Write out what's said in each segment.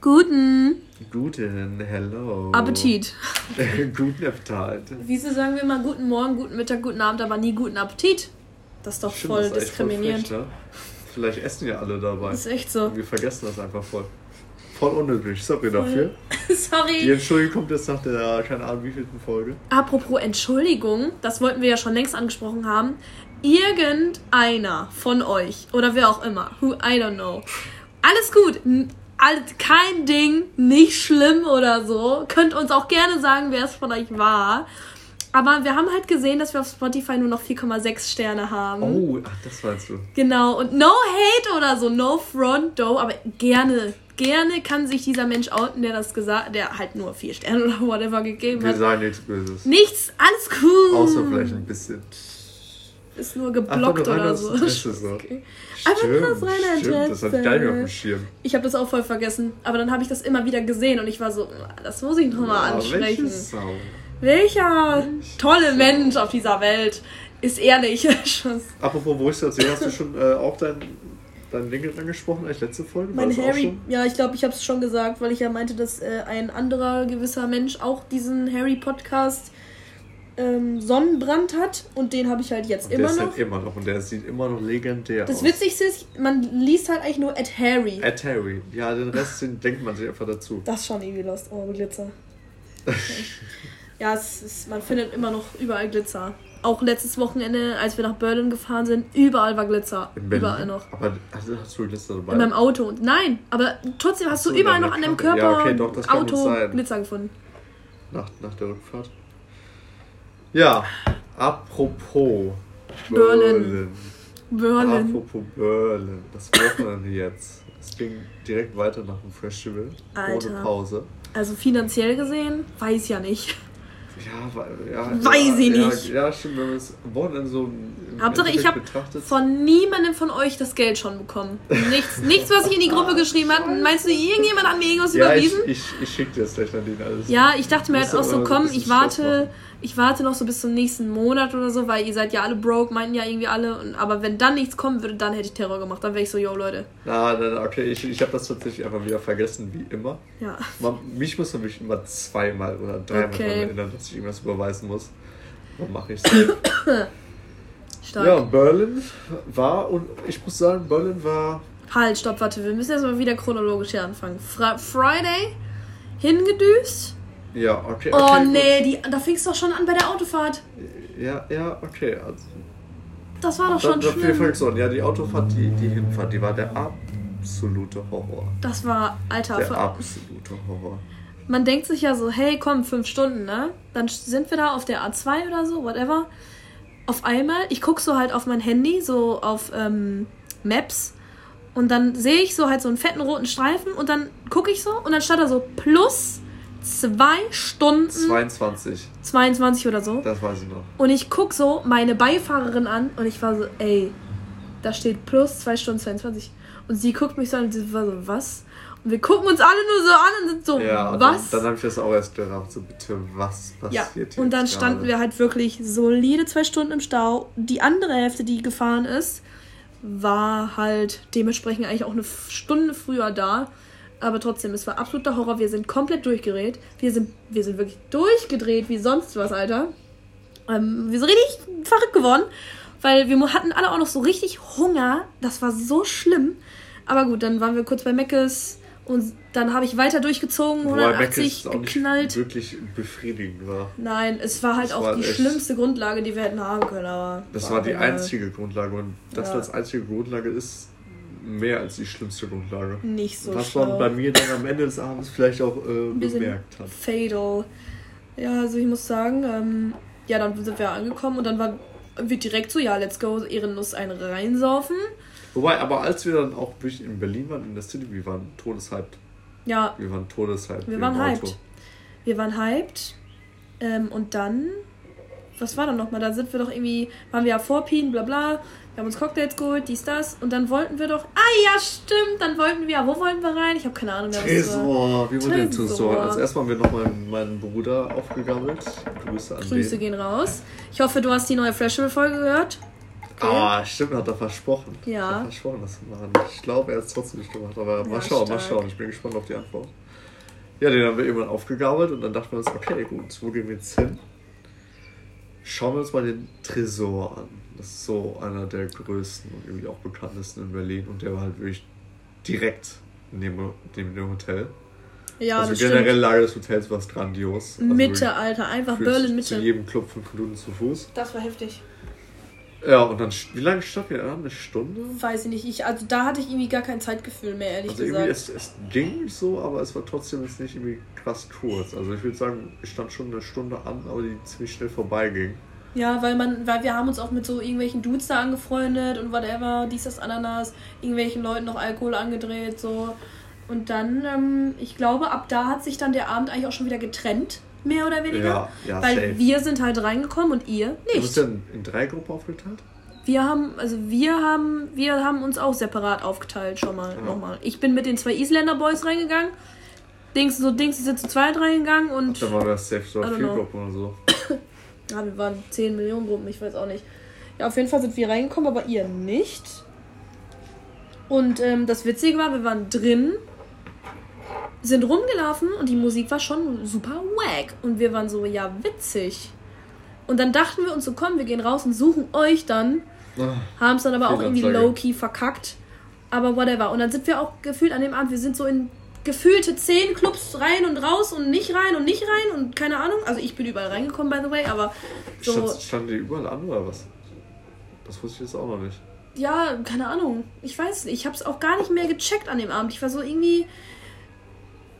Guten Guten, hello. Appetit. guten Appetit. Wieso sagen wir mal guten Morgen, guten Mittag, guten Abend, aber nie guten Appetit? Das ist doch Stimmt, voll das echt voll diskriminierend. frech, ne? Vielleicht essen ja alle dabei. Das ist echt so. Und wir vergessen das einfach voll. Voll unnötig, sorry dafür. Die Sorry. Entschuldigung kommt jetzt nach der, keine Ahnung, wievielten Folge. Apropos Entschuldigung, das wollten wir ja schon längst angesprochen haben. Irgendeiner von euch oder wer auch immer, who I don't know, alles gut, n- all- kein Ding, nicht schlimm oder so. Könnt uns auch gerne sagen, wer es von euch war. Aber wir haben halt gesehen, dass wir auf Spotify nur noch 4,6 Sterne haben. Oh, ach, das meinst du. Genau, und no hate oder so, no front, though, aber gerne, gerne kann sich dieser Mensch outen, der das gesagt, der halt nur vier Sterne oder whatever gegeben Wir hat. sagen nichts Böses. Nichts, alles cool. Außer vielleicht ein bisschen. Ist nur geblockt rein oder so. Interesse. Okay. Einfach nur aus reiner stimmt, das hatte ich gar nicht auf dem Interesse. Schirm. Ich habe das auch voll vergessen, aber dann habe ich das immer wieder gesehen und ich war so, das muss ich nochmal Ja, ansprechen. welche Sau. Welcher tolle Mensch auf dieser Welt ist ehrlich. Schuss. Apropos, wo ich das sehe, hast du schon äh, auch dein, dein Ding angesprochen, als letzte Folge? Mein Harry, ja, ich glaube, ich habe es schon gesagt, weil ich ja meinte, dass äh, ein anderer gewisser Mensch auch diesen Harry-Podcast ähm, Sonnenbrand hat und den habe ich halt jetzt Und der immer ist noch. halt immer noch und der sieht immer noch legendär Das aus. Witzigste ist, man liest halt eigentlich nur at Harry. At Harry. Ja, den Rest den denkt man sich einfach dazu. Das ist schon irgendwie lost. Oh, Glitzer. ja, es ist, man findet immer noch überall Glitzer. Auch letztes Wochenende, als wir nach Berlin gefahren sind, überall war Glitzer. Überall noch. Aber hast, du- hast du Glitzer dabei? In meinem Auto. Nein, aber trotzdem hast Ach du überall noch an deinem. Körper Ja, okay, doch, das Auto. Glitzer gefunden. nach, nach der Rückfahrt. Ja, apropos Berlin. Berlin. Berlin. Apropos Berlin. Das Wochenende jetzt. Es ging direkt weiter nach dem Festival. Alter. Ohne Pause. Also finanziell gesehen, weiß ja nicht. Ja, ja, Weiß ja, ich ja, nicht. Ja, stimmt, wenn man das Wochenende so im Hauptsache, ich habe von niemandem von euch das Geld schon bekommen. Nichts, nichts was ich in die Gruppe geschrieben habe. Meinst du, irgendjemand hat mir irgendwas ja, ich, überwiesen? ich, ich schicke dir das gleich an den alles. Ja, ich dachte mir halt auch so, komm, ich warte, machen. Ich warte noch so bis zum nächsten Monat oder so, weil ihr seid ja alle broke, meinten ja irgendwie alle. Und, aber wenn dann nichts kommen würde, dann hätte ich Terror gemacht. Dann wäre ich so, yo Leute. Na, na, na, okay, ich, ich habe das tatsächlich einfach wieder vergessen, wie immer. Ja. Man, mich muss man mich immer zweimal oder dreimal Okay. daran erinnern, dass ich irgendwas überweisen muss. Dann mache ich Stark. Ja, Berlin war, und ich muss sagen, Berlin war. Halt, stopp, warte, wir müssen jetzt mal wieder chronologisch hier anfangen. Fra Friday, hingedüst. Ja, okay. Oh okay, nee, die, da fing es doch schon an bei der Autofahrt. gut. Ja, ja, okay. Also, Das war doch da, schon dafür schlimm. du an. Ja, die Autofahrt, die, die Hinfahrt, die war der absolute Horror. Das war, Alter, Der absolute Horror. man denkt sich ja so, hey, komm, fünf Stunden, ne? Dann sind wir da auf der A2 oder so, whatever. Auf einmal, ich gucke so halt auf mein Handy, so auf ähm, Maps. Und dann sehe ich so halt so einen fetten roten Streifen und dann gucke ich so und dann stand da so plus zwei Stunden 22, 22 oder so. das weiß ich noch. Und ich guck so meine Beifahrerin an und ich war so, ey, da steht plus 2 Stunden 22. Und sie guckt mich so an und sie war so, was? Und wir gucken uns alle nur so an und sind so, Ja, was? dann, dann habe ich das auch erst gerafft, so bitte, was ja, passiert und dann standen wir halt wirklich solide zwei Stunden im Stau. Die andere Hälfte, die gefahren ist, war halt dementsprechend eigentlich auch eine Stunde früher da. Aber trotzdem, es war absoluter Horror. Wir sind komplett durchgedreht. Wir sind, wir sind wirklich durchgedreht wie sonst was, Alter. Ähm, wir sind richtig verrückt geworden, weil wir hatten alle auch noch so richtig Hunger. Das war so schlimm. Aber gut, dann waren wir kurz bei Meckes und dann habe ich weiter durchgezogen, Wobei Mac 180 es auch nicht geknallt. wirklich befriedigend war. Nein, es war halt Das auch war die schlimmste Grundlage, die wir hätten haben können. Aber Das war die einzige Grundlage und das Ja. als einzige Grundlage ist mehr als die schlimmste Grundlage. Nicht so Was schlau. man bei mir dann am Ende des Abends vielleicht auch äh, bemerkt hat. Fatal. Ja, also ich muss sagen, ähm, ja, dann sind wir angekommen und dann war wird direkt so, ja, let's go, ehrenlos ein reinsaufen. Wobei, aber als wir dann auch wirklich in Berlin waren, in der City, wir waren todeshyped. Ja, Wir waren todeshyped. wir waren Auto. hyped. Wir waren hyped. Ähm, und dann, was war dann nochmal? Da sind wir doch irgendwie, waren wir ja vor Pien, bla bla. Wir haben uns Cocktails geholt, dies, das. Und dann wollten wir doch, ah ja, stimmt, dann wollten wir, wo wollten wir rein? Ich habe keine Ahnung mehr. Tresor, wie wurde denn Tresor. Also erstmal haben wir noch meinen, Bruder aufgegammelt. Grüße an Grüße den. gehen raus. Ich hoffe, du hast die neue Festival-Folge gehört. Ah, stimmt, hat er versprochen. Ja. Hat er versprochen, das zu machen. Ich glaube, er hat es trotzdem nicht gemacht, aber mal Ja, schauen, mal stark. schauen. Ich bin gespannt auf die Antwort. Ja, den haben wir irgendwann aufgegabelt und dann dachten wir uns, okay, gut, wo gehen wir jetzt hin? Schauen wir uns mal den Tresor an. Das ist so einer der größten und irgendwie auch bekanntesten in Berlin und der war halt wirklich direkt neben, neben dem Hotel. ja, also das generell stimmt. Lage des Hotels war es grandios. Also Mitte, Alter, einfach Berlin Zu Mitte. jedem Club fünf Minuten zu Fuß. Das war heftig. Ja, und dann, wie lange standen wir da? Eine Stunde? Weiß ich nicht. Ich, also da hatte ich irgendwie gar kein Zeitgefühl mehr, ehrlich Also irgendwie, gesagt. es, es ging so, aber es war trotzdem jetzt nicht irgendwie krass kurz. Also ich würde sagen, ich stand schon eine Stunde an, aber die ziemlich schnell vorbeiging. Ja, weil man, weil wir haben uns auch mit so irgendwelchen Dudes da angefreundet und whatever, dies, das, Ananas, irgendwelchen Leuten noch Alkohol angedreht, so. Und dann, ähm, ich glaube, ab da hat sich dann der Abend eigentlich auch schon wieder getrennt, mehr oder weniger. Ja, ja, weil safe. wir sind halt reingekommen und ihr Du bist nicht. ja in, drei Gruppen aufgeteilt? Wir haben, also wir haben, wir haben uns auch separat aufgeteilt, schon mal, Ja. nochmal. Ich bin mit den zwei Isländer Boys reingegangen. Dings, so Dings, die sind zu zweit reingegangen und Dann waren wir safe so vier. Gruppen oder so. Ja, wir waren 10 Millionen Gruppen, ich weiß auch nicht. Ja, auf jeden Fall sind wir reingekommen, aber ihr nicht. Und ähm, das Witzige war, wir waren drin, sind rumgelaufen und die Musik war schon super wack. Und wir waren so, ja, witzig. Und dann dachten wir uns so, komm, wir gehen raus und suchen euch dann. Ah, Haben es dann aber auch irgendwie low-key verkackt. Aber whatever. Und dann sind wir auch gefühlt an dem Abend, wir sind so in gefühlte zehn Clubs rein und raus und nicht rein und nicht rein und keine Ahnung. Also ich bin überall reingekommen, by the way, aber so, Stand, die überall an oder was? Das wusste ich jetzt auch noch nicht. ja, keine Ahnung. Ich weiß nicht. Ich habe es auch gar nicht mehr gecheckt an dem Abend. Ich war so irgendwie.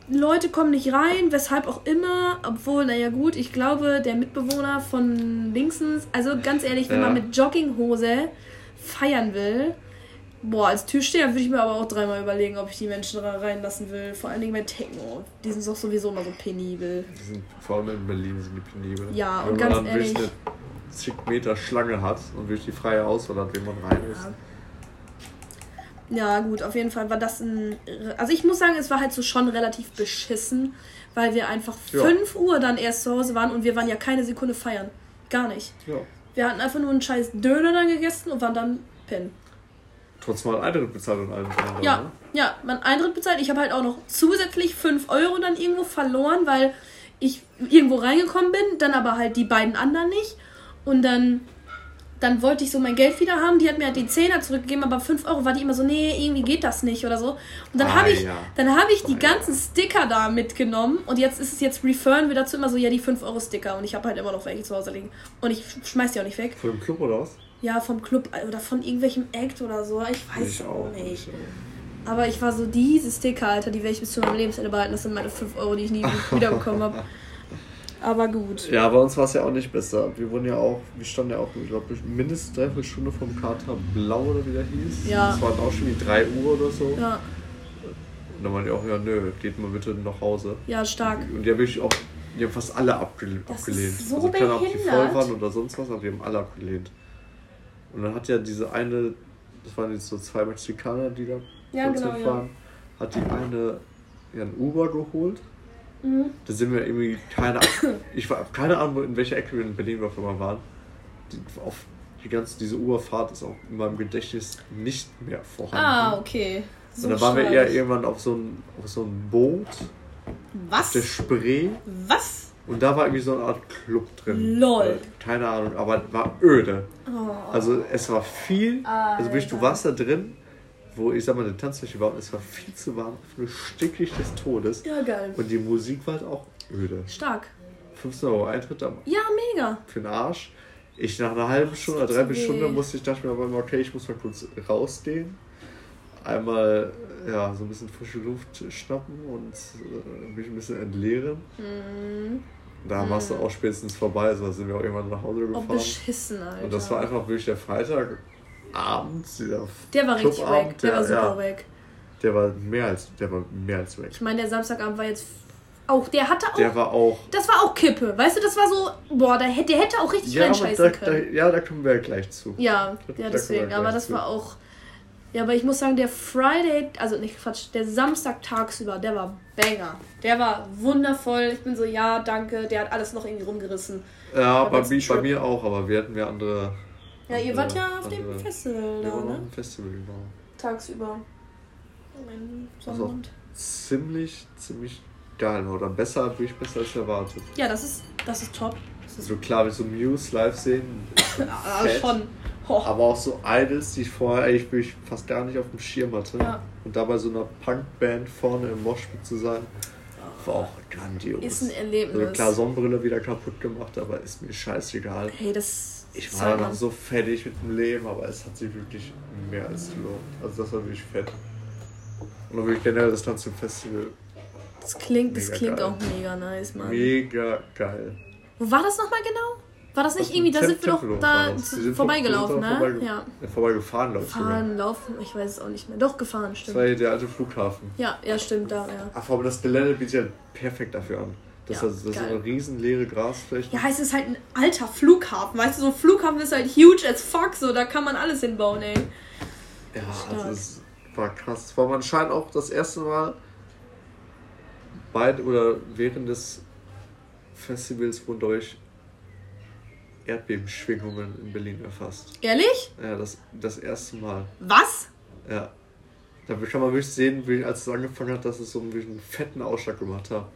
Leute kommen nicht rein, weshalb auch immer, obwohl, naja gut, ich glaube, der Mitbewohner von Linksens, also ganz ehrlich, wenn Ja. man mit Jogginghose feiern will, boah, als Türsteher würde ich mir aber auch dreimal überlegen, ob ich die Menschen da reinlassen will. Vor allen Dingen bei Techno. Die sind doch sowieso immer so penibel. Die sind vor allem in Berlin sind die penibel. Ja, Wenn und man ganz dann wirklich ehrlich- eine zig Meter Schlange hat und wirklich die freie Auswahl hat, wen man rein ist. Ja. Ja, gut, auf jeden Fall war das ein. Also ich muss sagen, es war halt so schon relativ beschissen, weil wir einfach Ja. 5 Uhr dann erst zu Hause waren und wir waren ja keine Sekunde feiern. Gar nicht. Ja. Wir hatten einfach nur einen scheiß Döner dann gegessen und waren dann pennen. Trotzdem mal Eintritt bezahlt und allem. Ja, ne? ja, mein Eintritt bezahlt. Ich habe halt auch noch zusätzlich 5 Euro dann irgendwo verloren, weil ich irgendwo reingekommen bin, dann aber halt die beiden anderen nicht. Und dann, dann wollte ich so mein Geld wieder haben. Die hat mir halt die Zehner zurückgegeben, aber 5 Euro war die immer so, nee, irgendwie geht das nicht oder so. Und dann Ah, habe ich, ja. dann habe ich die Ah, ja. ganzen Sticker da mitgenommen und jetzt ist es jetzt referen wir dazu immer so, ja, die 5 Euro Sticker und ich habe halt immer noch welche zu Hause liegen. Und ich schmeiß die auch nicht weg. Für den Club oder was? Ja, vom Club oder von irgendwelchem Act oder so. Ich weiß Ich auch nicht. Ich. Aber ich war so, diese Sticker, Alter, die werde ich bis zu meinem Lebensende behalten. Das sind meine 5 Euro, die ich nie wiederbekommen habe. Aber gut. Ja, bei uns war es ja auch nicht besser. Wir wurden ja auch, wir standen ja auch, ich glaube, mindestens dreiviertel Stunde vom Kater Blau oder wie der hieß. Ja. Es waren auch schon wie 3 Uhr oder so. Ja, Und dann meinte ich auch, ja, nö, geht mal bitte nach Hause. ja, stark. Und die haben wirklich auch, die haben fast alle abge Das abgelehnt. ist so also Ahnung, ob die voll behindert. waren oder sonst was, aber die haben alle abgelehnt. Und dann hat ja diese eine, das waren jetzt so zwei Mexikaner, die da Ja, kurz genau, hinfahren, hat die eine ja, ein Uber geholt. Mhm. Da sind wir irgendwie keine ich war keine Ahnung, in welcher Ecke wir in Berlin wir auf einmal waren. Die, auf die ganze diese Uberfahrt ist auch in meinem Gedächtnis nicht mehr vorhanden. Ah, okay. So Und dann waren wir eher irgendwann auf so ein, auf so ein Boot, Was? der Spree. Was? Und da war irgendwie so eine Art Club drin. Lol. Äh, Keine Ahnung, aber war öde. Oh. Also es war viel, also wirklich, du warst da drin, wo ich sag mal, die Tanzfläche war und es war viel zu warm, nur stickig des Todes. Ja, geil. Und die Musik war halt auch öde. Stark. 15 Euro Eintritt am, Ja, mega. für den Arsch. Ich nach einer halben Stunde, oder dreiviertel. Stunde musste ich, dachte mir aber immer, okay, ich muss mal kurz rausgehen. Einmal ja, so ein bisschen frische Luft schnappen und äh, mich ein bisschen entleeren. Mhm. Da warst du auch spätestens vorbei, also sind wir auch irgendwann nach Hause Oh, gefahren. beschissen, Alter. Und das war einfach wirklich der Freitagabend, dieser Der war richtig Clubabend, wack. Der war super ja, wack. Der war mehr als, der war mehr als weg. Ich meine, der Samstagabend war jetzt auch, der hatte auch, Der war auch. das war auch Kippe. Weißt du, das war so, boah, der, hätte- der hätte auch richtig Ja, da, reinscheißen da, können. ja, da kommen wir gleich zu. Ja, Da- da ja, deswegen. Aber das zu. war auch. Ja, aber ich muss sagen, der Friday, also nicht Quatsch, der Samstag tagsüber, der war Banger. Der war wundervoll. Ich bin so, ja, danke. Der hat alles noch irgendwie rumgerissen. Ja, bei, Trip. bei mir auch, aber wir hatten ja andere. Ja, ihr wart ja auf Also, dem Festival da, ne? Festival, genau. Tagsüber. Mein Also, Sonnenmond. ziemlich, ziemlich geil, oder besser, wirklich besser als erwartet. Ja, das ist, das ist top. Das ist So klar, wie so Muse live sehen. fett. schon. Ho. Aber auch so Idols, die ich vorher eigentlich fast gar nicht auf dem Schirm hatte. Ja. Und dabei so einer Punkband vorne im Moshpit zu sein, war auch grandios. Ist ein Erlebnis. Also klar, Sonnenbrille wieder kaputt gemacht, aber ist mir scheißegal. Hey, das. Ich das war noch so fertig mit dem Leben, aber es hat sich wirklich mehr als gelohnt. Also das war wirklich fett. Und auch wirklich generell das ganze Festival Das klingt, das Mega klingt geil. auch mega nice, Mann. mega geil. Wo war das nochmal genau? War das nicht Das irgendwie, da sind wir doch da das. vorbeigelaufen, ne? vorbeige- Ja. Ja, vorbeigefahren, glaube ich. sogar. Fahren, laufen, ich weiß es auch nicht mehr. Doch, gefahren, Das stimmt. war hier der alte Flughafen. Ja, ja, stimmt, da, ja. Ach, aber das Gelände bietet ja perfekt dafür an. Das, Ja, ist, das ist eine riesen leere Grasfläche. Ja, es ist halt ein alter Flughafen. Weißt du, so ein Flughafen ist halt huge as fuck, so, da kann man alles hinbauen, ey. Ja, Stark. also es war krass. War man anscheinend auch das erste Mal bei oder während des Festivals wurden durch Erdbebenschwingungen in Berlin erfasst. Ehrlich? Ja, das, das erste Mal. Was? Ja. Da kann man wirklich sehen, wie, als es angefangen hat, dass es so einen, fetten Ausschlag gemacht hat.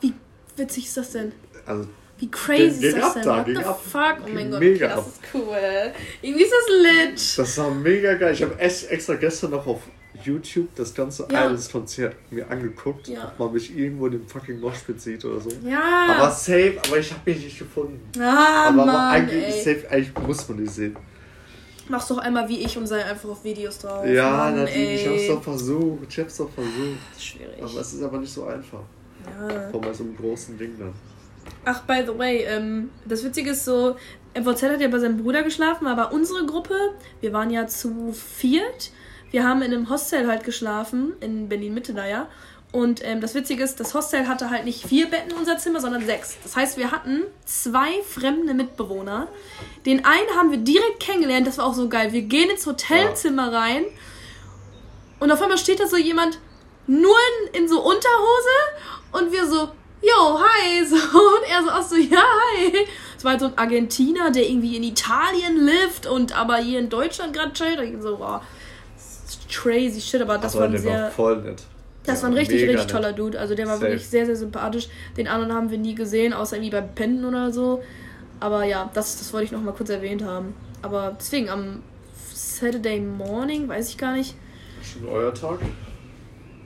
Wie witzig ist das denn? Also, Wie crazy Ging ist das ab denn? da, What the ab. fuck? Oh mein Gott, mega okay, das ist cool. Irgendwie ist das lit. das war mega geil. Ich habe extra gestern noch auf YouTube das ganze Ja. Idols-Konzert mir angeguckt, Ja. ob man mich irgendwo in dem fucking Moshpit sieht oder so. Ja. Aber safe, aber ich habe mich nicht gefunden. ah, aber Mann, eigentlich ey. safe, eigentlich muss man die sehen. Mach's doch einmal wie ich und sei einfach auf Videos drauf. ja, Mann, natürlich, ich ey. hab's doch versucht, ich hab's doch versucht. Das ist schwierig. Aber es ist aber nicht so einfach. ja. Vor allem bei so einem großen Ding dann. Ach, by the way, ähm, das Witzige ist so, MVZ hat ja bei seinem Bruder geschlafen, aber unsere Gruppe, wir waren ja zu viert. Wir haben in einem Hostel halt geschlafen, in Berlin-Mitte da ja. Und ähm, das Witzige ist, das Hostel hatte halt nicht vier Betten in unser Zimmer, sondern sechs. Das heißt, wir hatten zwei fremde Mitbewohner. Den einen haben wir direkt kennengelernt, das war auch so geil. Wir gehen ins Hotelzimmer rein und auf einmal steht da so jemand nur in, in so Unterhose und wir so, yo, hi, so, und er so auch so, ja, hi. Es war halt so ein Argentiner, der irgendwie in Italien lebt und aber hier in Deutschland gerade chillt. Und ich so, wow, ist crazy shit, aber das aber war ein sehr... war voll nett. Das Der war ein richtig, richtig nett. toller Dude. Also der war Safe. wirklich sehr, sehr sympathisch. Den anderen haben wir nie gesehen, außer irgendwie beim Pennen oder so. Aber ja, das, das wollte ich noch mal kurz erwähnt haben. Aber deswegen, am Saturday Morning, weiß ich gar nicht. Schon euer Tag?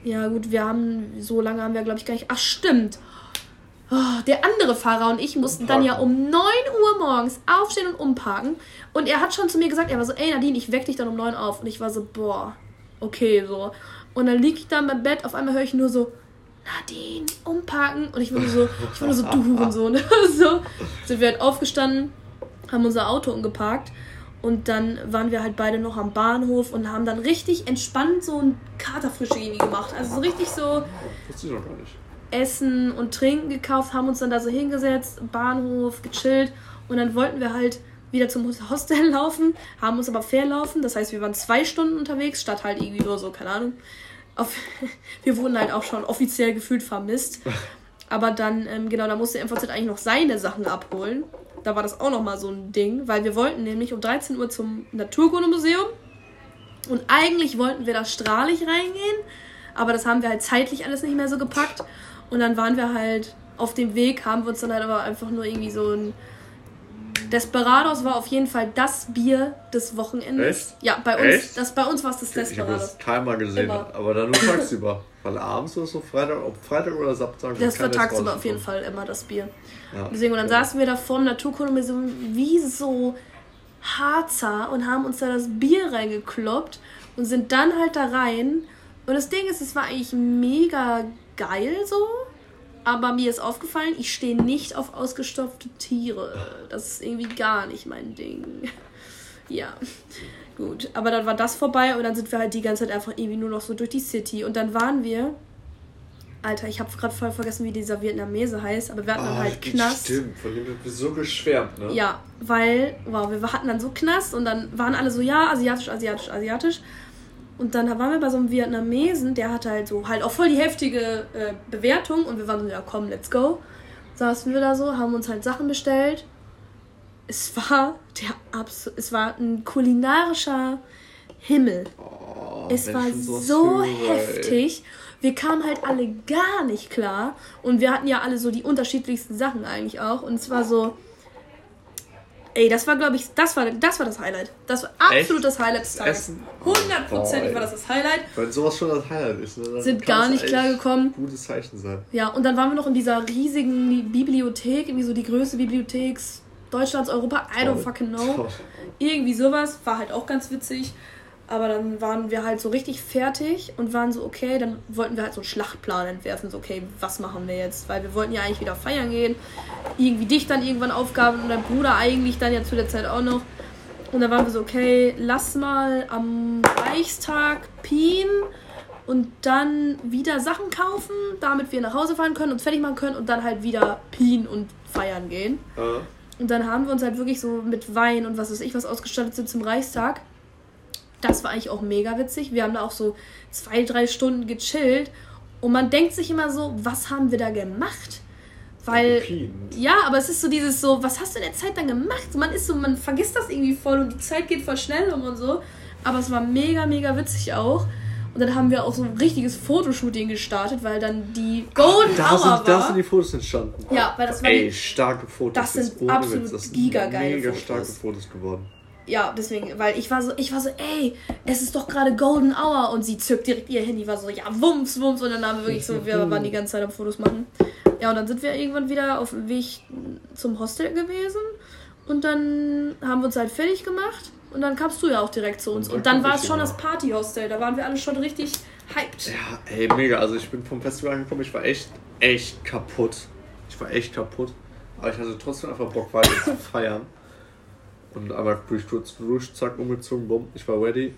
Ja gut, wir haben, so lange haben wir glaube ich gar nicht. Ach stimmt. Oh, der andere Fahrer und ich mussten dann ja um 9 Uhr morgens aufstehen und umparken. Und er hat schon zu mir gesagt, er war so, ey Nadine, ich weck dich dann um 9 auf. Und ich war so, boah, okay, so. Und dann lieg ich da im Bett, auf einmal höre ich nur so, Nadine, umparken. Und ich war nur so, ich war nur so, du Hurensohn. so sind wir halt aufgestanden, haben unser Auto umgeparkt. Und dann waren wir halt beide noch am Bahnhof und haben dann richtig entspannt so ein Katerfrische irgendwie gemacht. Also so richtig so Wusste ich noch gar nicht. Essen und Trinken gekauft, haben uns dann da so hingesetzt, Bahnhof, gechillt. Und dann wollten wir halt wieder zum Hostel laufen, haben uns aber verlaufen. Das heißt, wir waren zwei Stunden unterwegs, statt halt irgendwie nur so, keine Ahnung. Auf, wir wurden halt auch schon offiziell gefühlt vermisst. Aber dann, ähm, genau, da musste MVZ eigentlich noch seine Sachen abholen. Da war das auch nochmal so ein Ding, weil wir wollten nämlich um 13 Uhr zum Naturkundemuseum. Und eigentlich wollten wir da strahlig reingehen, aber das haben wir halt zeitlich alles nicht mehr so gepackt. Und dann waren wir halt auf dem Weg, haben wir uns dann halt aber einfach nur irgendwie so ein. Desperados war auf jeden Fall das Bier des Wochenendes. Echt? Ja, bei uns, Echt? das, bei uns war es das Ich habe Desperados. das keinmal gesehen, Immer. aber dann nur tagsüber. Weil abends oder so, Freitag, ob Freitag oder Samstag. Das war tagsüber auf jeden Fall immer das Bier. Ja. Deswegen, und dann saßen wir da vor dem Naturkundemuseum wie so Harzer und haben uns da das Bier reingekloppt und sind dann halt da rein. Und das Ding ist, es war eigentlich mega geil so. Aber mir ist aufgefallen, ich stehe nicht auf ausgestopfte Tiere. Das ist irgendwie gar nicht mein Ding. Ja, gut. Aber dann war das vorbei und dann sind wir halt die ganze Zeit einfach irgendwie nur noch so durch die City. Und dann waren wir. Alter, ich habe gerade voll vergessen, wie dieser Vietnamese heißt, aber wir hatten dann Ah, halt Knast. Stimmt, von dem wird so geschwärmt, ne? Ja, weil, wow, wir hatten dann so Knast und dann waren alle so, ja, asiatisch, asiatisch, asiatisch. Und dann waren wir bei so einem Vietnamesen, der hatte halt so, halt auch voll die heftige äh, Bewertung und wir waren so, ja komm, let's go. Saßen wir da so, haben uns halt Sachen bestellt es war der Abs es war ein kulinarischer Himmel. Oh, es war so ey. heftig. Wir kamen halt alle gar nicht klar. Und wir hatten ja alle so die unterschiedlichsten Sachen eigentlich auch. Und es war so. Ey, das war, glaube ich, das war, das war das Highlight. Das war absolut Echt? das Highlight des Tages. Essen? Hundertprozentig war das das Highlight. Wenn sowas schon das Highlight ist, ne, Sind gar nicht echt klargekommen. ein Gutes Zeichen sein. Ja, und dann waren wir noch in dieser riesigen Bibliothek, irgendwie so die größte Bibliothek Deutschlands, Europa, I don't Toll. fucking know. Toll. Irgendwie sowas, war halt auch ganz witzig. Aber dann waren wir halt so richtig fertig und waren so, okay, dann wollten wir halt so einen Schlachtplan entwerfen. So, okay, was machen wir jetzt? Weil wir wollten ja eigentlich wieder feiern gehen. Irgendwie dich dann irgendwann Aufgaben und dein Bruder eigentlich dann ja zu der Zeit auch noch. Und dann waren wir so, okay, lass mal am Reichstag pien und dann wieder Sachen kaufen, damit wir nach Hause fahren können, uns fertig machen können und dann halt wieder pien und feiern gehen. Äh, Und dann haben wir uns halt wirklich so mit Wein und was weiß ich was ausgestattet sind zum Reichstag. Das war eigentlich auch mega witzig. Wir haben da auch so zwei, drei Stunden gechillt. Und man denkt sich immer so, was haben wir da gemacht? Weil. Ja, aber es ist so dieses so, was hast du in der Zeit dann gemacht? Man ist so, man vergisst das irgendwie voll und die Zeit geht voll schnell um und so. Aber es war mega, mega witzig auch. Und dann haben wir auch so ein richtiges Fotoshooting gestartet, weil dann die Golden da, Hour sind, war. da sind die Fotos entstanden. Ja, weil das war Ey, starke Fotos. Das sind absolut Witz, das sind gigageile Mega Fotos. starke Fotos geworden. Ja, deswegen, weil ich war so, ich war so, ey, es ist doch gerade Golden Hour und sie zückt direkt ihr Handy, war so, ja, wumms, wumms und dann haben wir wirklich so, wir waren die ganze Zeit am Fotos machen. Ja, und dann sind wir irgendwann wieder auf dem Weg zum Hostel gewesen und dann haben wir uns halt fertig gemacht und dann kamst du ja auch direkt zu uns Und und dann war es schon das Partyhostel, da waren wir alle schon richtig hyped. Ja, ey, mega. Also ich bin vom Festival angekommen, ich war echt, echt kaputt. Ich war echt kaputt. Aber ich hatte trotzdem einfach Bock weiter zu feiern. Und einmal durch kurz durch, zack, umgezogen, bumm, ich war ready.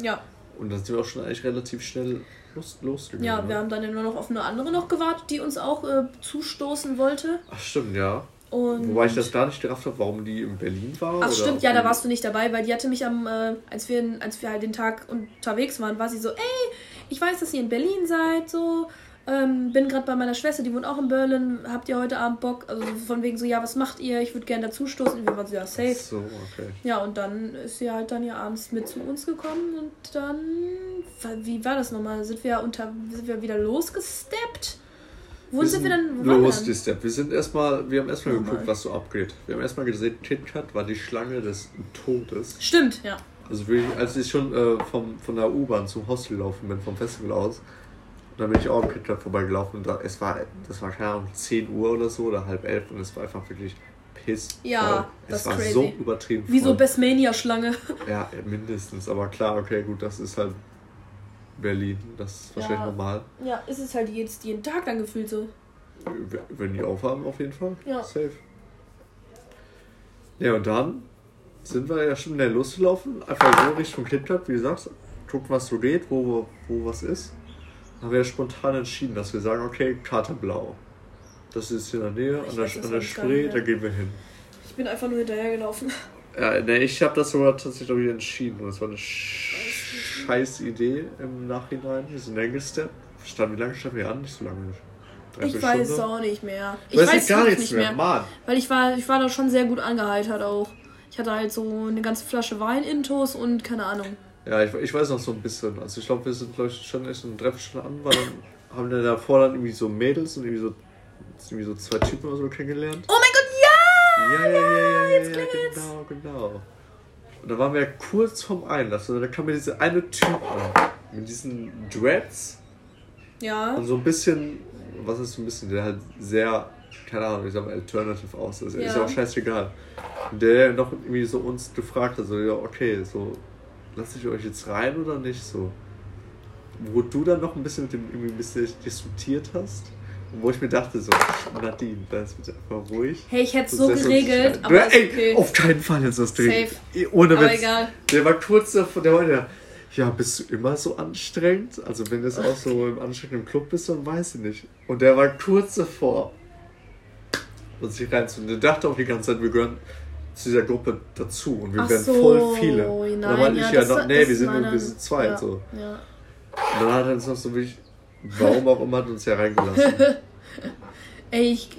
Ja, Und dann sind wir auch schon eigentlich relativ schnell los, losgegangen. ja, ne? wir haben dann ja nur noch auf eine andere noch gewartet, die uns auch äh, zustoßen wollte. Ach stimmt, ja. Und Wobei ich das gar nicht gerafft habe, warum die in Berlin war. Ach stimmt, ja, da warst du nicht dabei, weil die hatte mich am, äh, als wir, als wir halt den Tag unterwegs waren, war sie so, ey, ich weiß, dass ihr in Berlin seid, so, ähm, bin gerade bei meiner Schwester, die wohnt auch in Berlin, habt ihr heute Abend Bock? Also von wegen so, ja, was macht ihr? Ich würde gerne dazustoßen. Wir waren so, ja, safe. So, okay. Ja, und dann ist sie halt dann ja abends mit zu uns gekommen und dann, wie war das nochmal? Sind wir unter, sind wir wieder losgesteppt? Wo sind wir dann? Wo waren wir dann? Step. Wir sind erstmal, wir haben erstmal Nochmal. geguckt, was so abgeht. Wir haben erstmal gesehen, KitKat war die Schlange des Todes. Stimmt, ja. Also wirklich, als ich schon äh, vom, von der U-Bahn zum Hostel gelaufen bin, vom Festival aus, und dann bin ich auch am KitKat vorbeigelaufen und da, es war, das war keine Ahnung, 10 Uhr oder so oder halb elf und es war einfach wirklich piss. Ja, es das ist war crazy. so übertrieben. Wie so voll. Bestmania-Schlange. Ja, mindestens. Aber klar, okay, gut, das ist halt Berlin. Das ist wahrscheinlich Ja. normal. Ja, ist es halt jetzt jeden Tag dann gefühlt so. Wenn die aufhaben, auf jeden Fall. Ja. Safe. Ja, und dann sind wir ja schon schnell losgelaufen. Einfach so Richtung KitKat, wie gesagt. Gucken, was so geht, wo, wo was ist. Haben wir ja spontan entschieden, dass wir sagen, okay, Karte Blau. Das ist in der Nähe, Ich an der, weiß an der gar Spree, da mehr. gehen wir hin. Ich bin einfach nur hinterhergelaufen. Ja, ne, ich habe das sogar tatsächlich entschieden. Und es war eine scheiß Idee im Nachhinein. Wir sind hingesteppt. Stand, wie lange standen wir an? Nicht so lange. Ich weiß Stunden? auch nicht mehr. Ich weiß ja gar nichts mehr. Mann. Weil ich war, ich war da schon sehr gut angeheitert auch. Ich hatte halt so eine ganze Flasche Wein intus und keine Ahnung. Ja, ich, ich weiß noch so ein bisschen. Also ich glaube, wir sind glaube ich schon echt eine Dreiviertelstunde an, weil dann haben wir davor dann irgendwie so Mädels und irgendwie so, irgendwie so zwei Typen oder so kennengelernt. Oh mein Gott, ja! Ja, ja, ja, ja, ja, jetzt ja, klingelt's. genau, genau. Und da waren wir ja kurz vorm Einlass und da kam mir dieser eine Typ an. Mit diesen Dreads Ja. und so ein bisschen, was ist so ein bisschen, der halt sehr, keine Ahnung, ich sag mal, alternative aus. Also ist Ja. ja auch scheißegal. Und der noch irgendwie so uns gefragt hat, so, ja, okay, so, lasse ich euch jetzt rein oder nicht, so. Wo du dann noch ein bisschen mit dem irgendwie ein bisschen diskutiert hast. Und wo ich mir dachte, so, Nadine, da ist bitte einfach ruhig. Hey, ich hätte es so geregelt, aber ist Ey, okay. auf keinen Fall jetzt das Dreh. Safe. Ohne Witz. Der war kurz davor, der war ja, ja, bist du immer so anstrengend? Also wenn du jetzt auch so im anstrengenden Club bist, dann weiß ich nicht. Und der war kurz davor, uns hier reinzunehmen. Der dachte auch die ganze Zeit, wir gehören zu dieser Gruppe dazu und wir Ach werden so, voll viele. Und dann nein, meinte ja, ich ja, noch, nee, ist wir sind, meiner- wir sind zwei. ja, So. Ja. Und dann hat er uns noch so wirklich, warum auch immer, hat uns ja reingelassen. Ey, ich,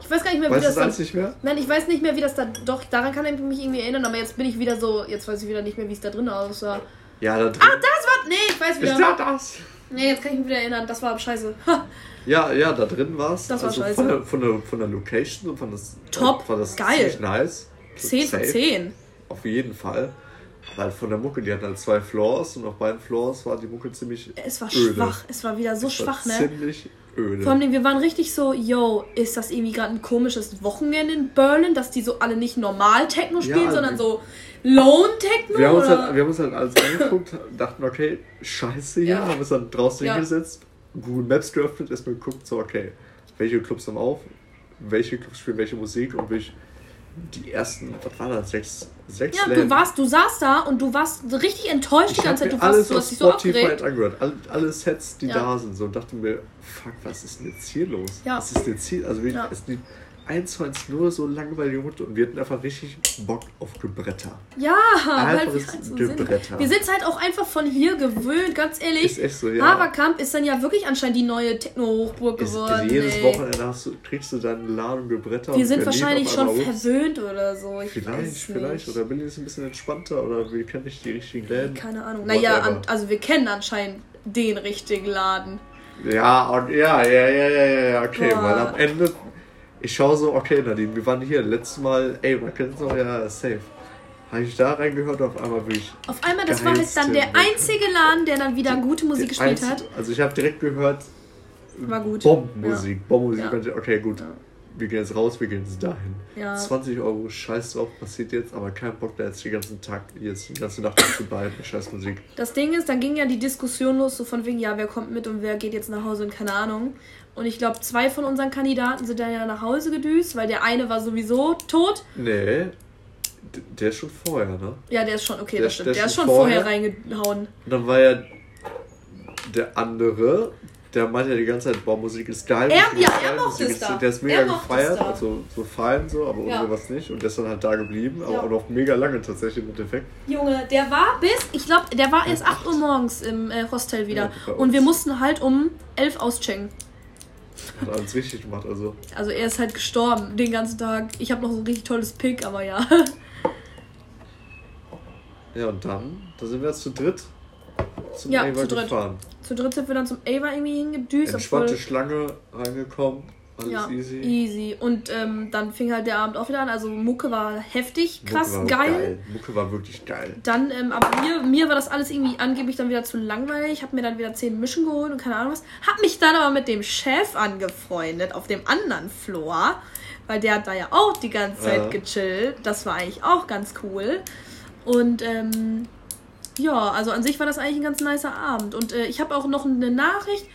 Ich weiß gar nicht mehr, Weißt wie das du das alles nicht mehr? Nein, ich weiß nicht mehr, wie das da. Doch, daran kann ich mich irgendwie erinnern, aber jetzt bin ich wieder so. Jetzt weiß ich wieder nicht mehr, wie es da drin aussah. Ja, da drin. Ah, das war. Nee, ich weiß ist wieder. da das? Nee, jetzt kann ich mich wieder erinnern. Das war scheiße. Ja, ja, da drin war es. Das war also scheiße. Von der, von, der, von der Location und von das. Top, War das geil. ziemlich nice. 10 von Safe. 10. Auf jeden Fall. Aber halt von der Mucke, die hatten halt zwei Floors und auf beiden Floors war die Mucke ziemlich Es war öde. schwach. Es war wieder so Es war schwach, ne? Ziemlich öde. Vor allem, wir waren richtig so, yo, ist das irgendwie gerade ein komisches Wochenende in Berlin, dass die so alle nicht normal Techno spielen, Ja, sondern wir- so Lone Techno? wir, haben uns oder? halt, wir haben uns halt alles angeguckt, dachten, okay, scheiße hier, Ja. haben uns dann draußen Ja. hingesetzt, Google Maps geöffnet, erstmal geguckt, so, okay, welche Clubs haben auf, welche Clubs spielen welche Musik und welche die ersten, was war das, sechs, sechs ja, du Läden. warst, du saßt da und du warst richtig enttäuscht die Ich ganze habe Zeit. Du warst, du hast dich so Spotify aufgeregt. angehört, alle, alle Sets, die Ja. da sind, so und dachte mir, fuck, was ist denn jetzt hier los? Ja. Was ist denn jetzt hier? Also Ja. es sind eins zu eins nur so langweilige Mutter und wir hatten einfach richtig Bock auf Gebretter. Ja, weil wir Einfaches halt so Gebretter. sind. Wir sind halt auch einfach von hier gewöhnt, ganz ehrlich. Ist echt so, ja. Haverkamp ist dann ja wirklich anscheinend die neue Techno-Hochburg Ist, geworden. jedes ey. Wochenende hast du, kriegst du deinen Laden Gebretter. Wir sind Berlin wahrscheinlich schon ups, verwöhnt oder so. Ich Vielleicht, es vielleicht. Oder Berlin ist ein bisschen entspannter oder wir kennen nicht die richtigen Läden. Keine Ahnung. Naja, an, also wir kennen anscheinend den richtigen Laden. Ja, und, ja, ja, ja, ja, ja, ja, okay, Boah. weil am Ende, ich schaue so, okay, Nadine, wir waren hier letztes Mal, ey, man kennt es noch, ja, safe. Habe ich da reingehört, auf einmal wirklich. Auf einmal, das war halt dann der einzige Laden, der dann wieder gute Musik gespielt hat. Also ich habe direkt gehört, War gut. Bombenmusik, Bombenmusik. Ja. Okay, gut, Ja. wir gehen jetzt raus, wir gehen jetzt dahin. Ja. 20 Euro, scheiß drauf, passiert jetzt, aber kein Bock da jetzt den ganzen Tag, jetzt die ganze Nacht zu bleiben, scheiß Musik. Das Ding ist, dann ging ja die Diskussion los, so von wegen, ja, wer kommt mit und wer geht jetzt nach Hause und keine Ahnung. Und ich glaube, zwei von unseren Kandidaten sind dann ja nach Hause gedüst, weil der eine war sowieso tot. Nee, der ist schon vorher, ne? Ja, der ist schon, okay, Der- das stimmt. der Der, ist schon vorher, vorher. reingehauen. Und dann war ja der andere, der meinte ja die ganze Zeit, boah, Musik ist geil. Er- Musik ja, ist er mochte es da. Der ist mega Er gefeiert, also so fein so, aber Ja. ohne was nicht. Und der ist dann halt da geblieben, aber Ja. auch noch mega lange tatsächlich im Endeffekt. Junge, der war bis, ich glaube, der war erst 8 Uhr morgens im äh, Hostel wieder. Und wir mussten halt um 11 auschecken. Hat alles richtig gemacht, also. Also er ist halt gestorben den ganzen Tag. Ich habe noch so ein richtig tolles Pick, aber ja. Ja, und dann, da sind wir jetzt zu dritt zum Ja, Ava zu dritt. gefahren. Zu dritt sind wir dann zum Ava irgendwie hingedüst. Entspannte obwohl- Schlange reingekommen, alles ja, easy. easy. Und ähm, dann fing halt der Abend auch wieder an. Also Mucke war heftig, Mucke krass, war geil. Mucke war wirklich geil. Dann, ähm, aber mir, mir war das alles irgendwie angeblich dann wieder zu langweilig. Hab mir dann wieder zehn Mischen geholt und keine Ahnung was. Hab mich dann aber mit dem Chef angefreundet auf dem anderen Floor. Weil der hat da ja auch die ganze Zeit Ja. gechillt. Das war eigentlich auch ganz cool. Und ähm, ja, also an sich war das eigentlich ein ganz nicer Abend. Und äh, ich habe auch noch eine Nachricht.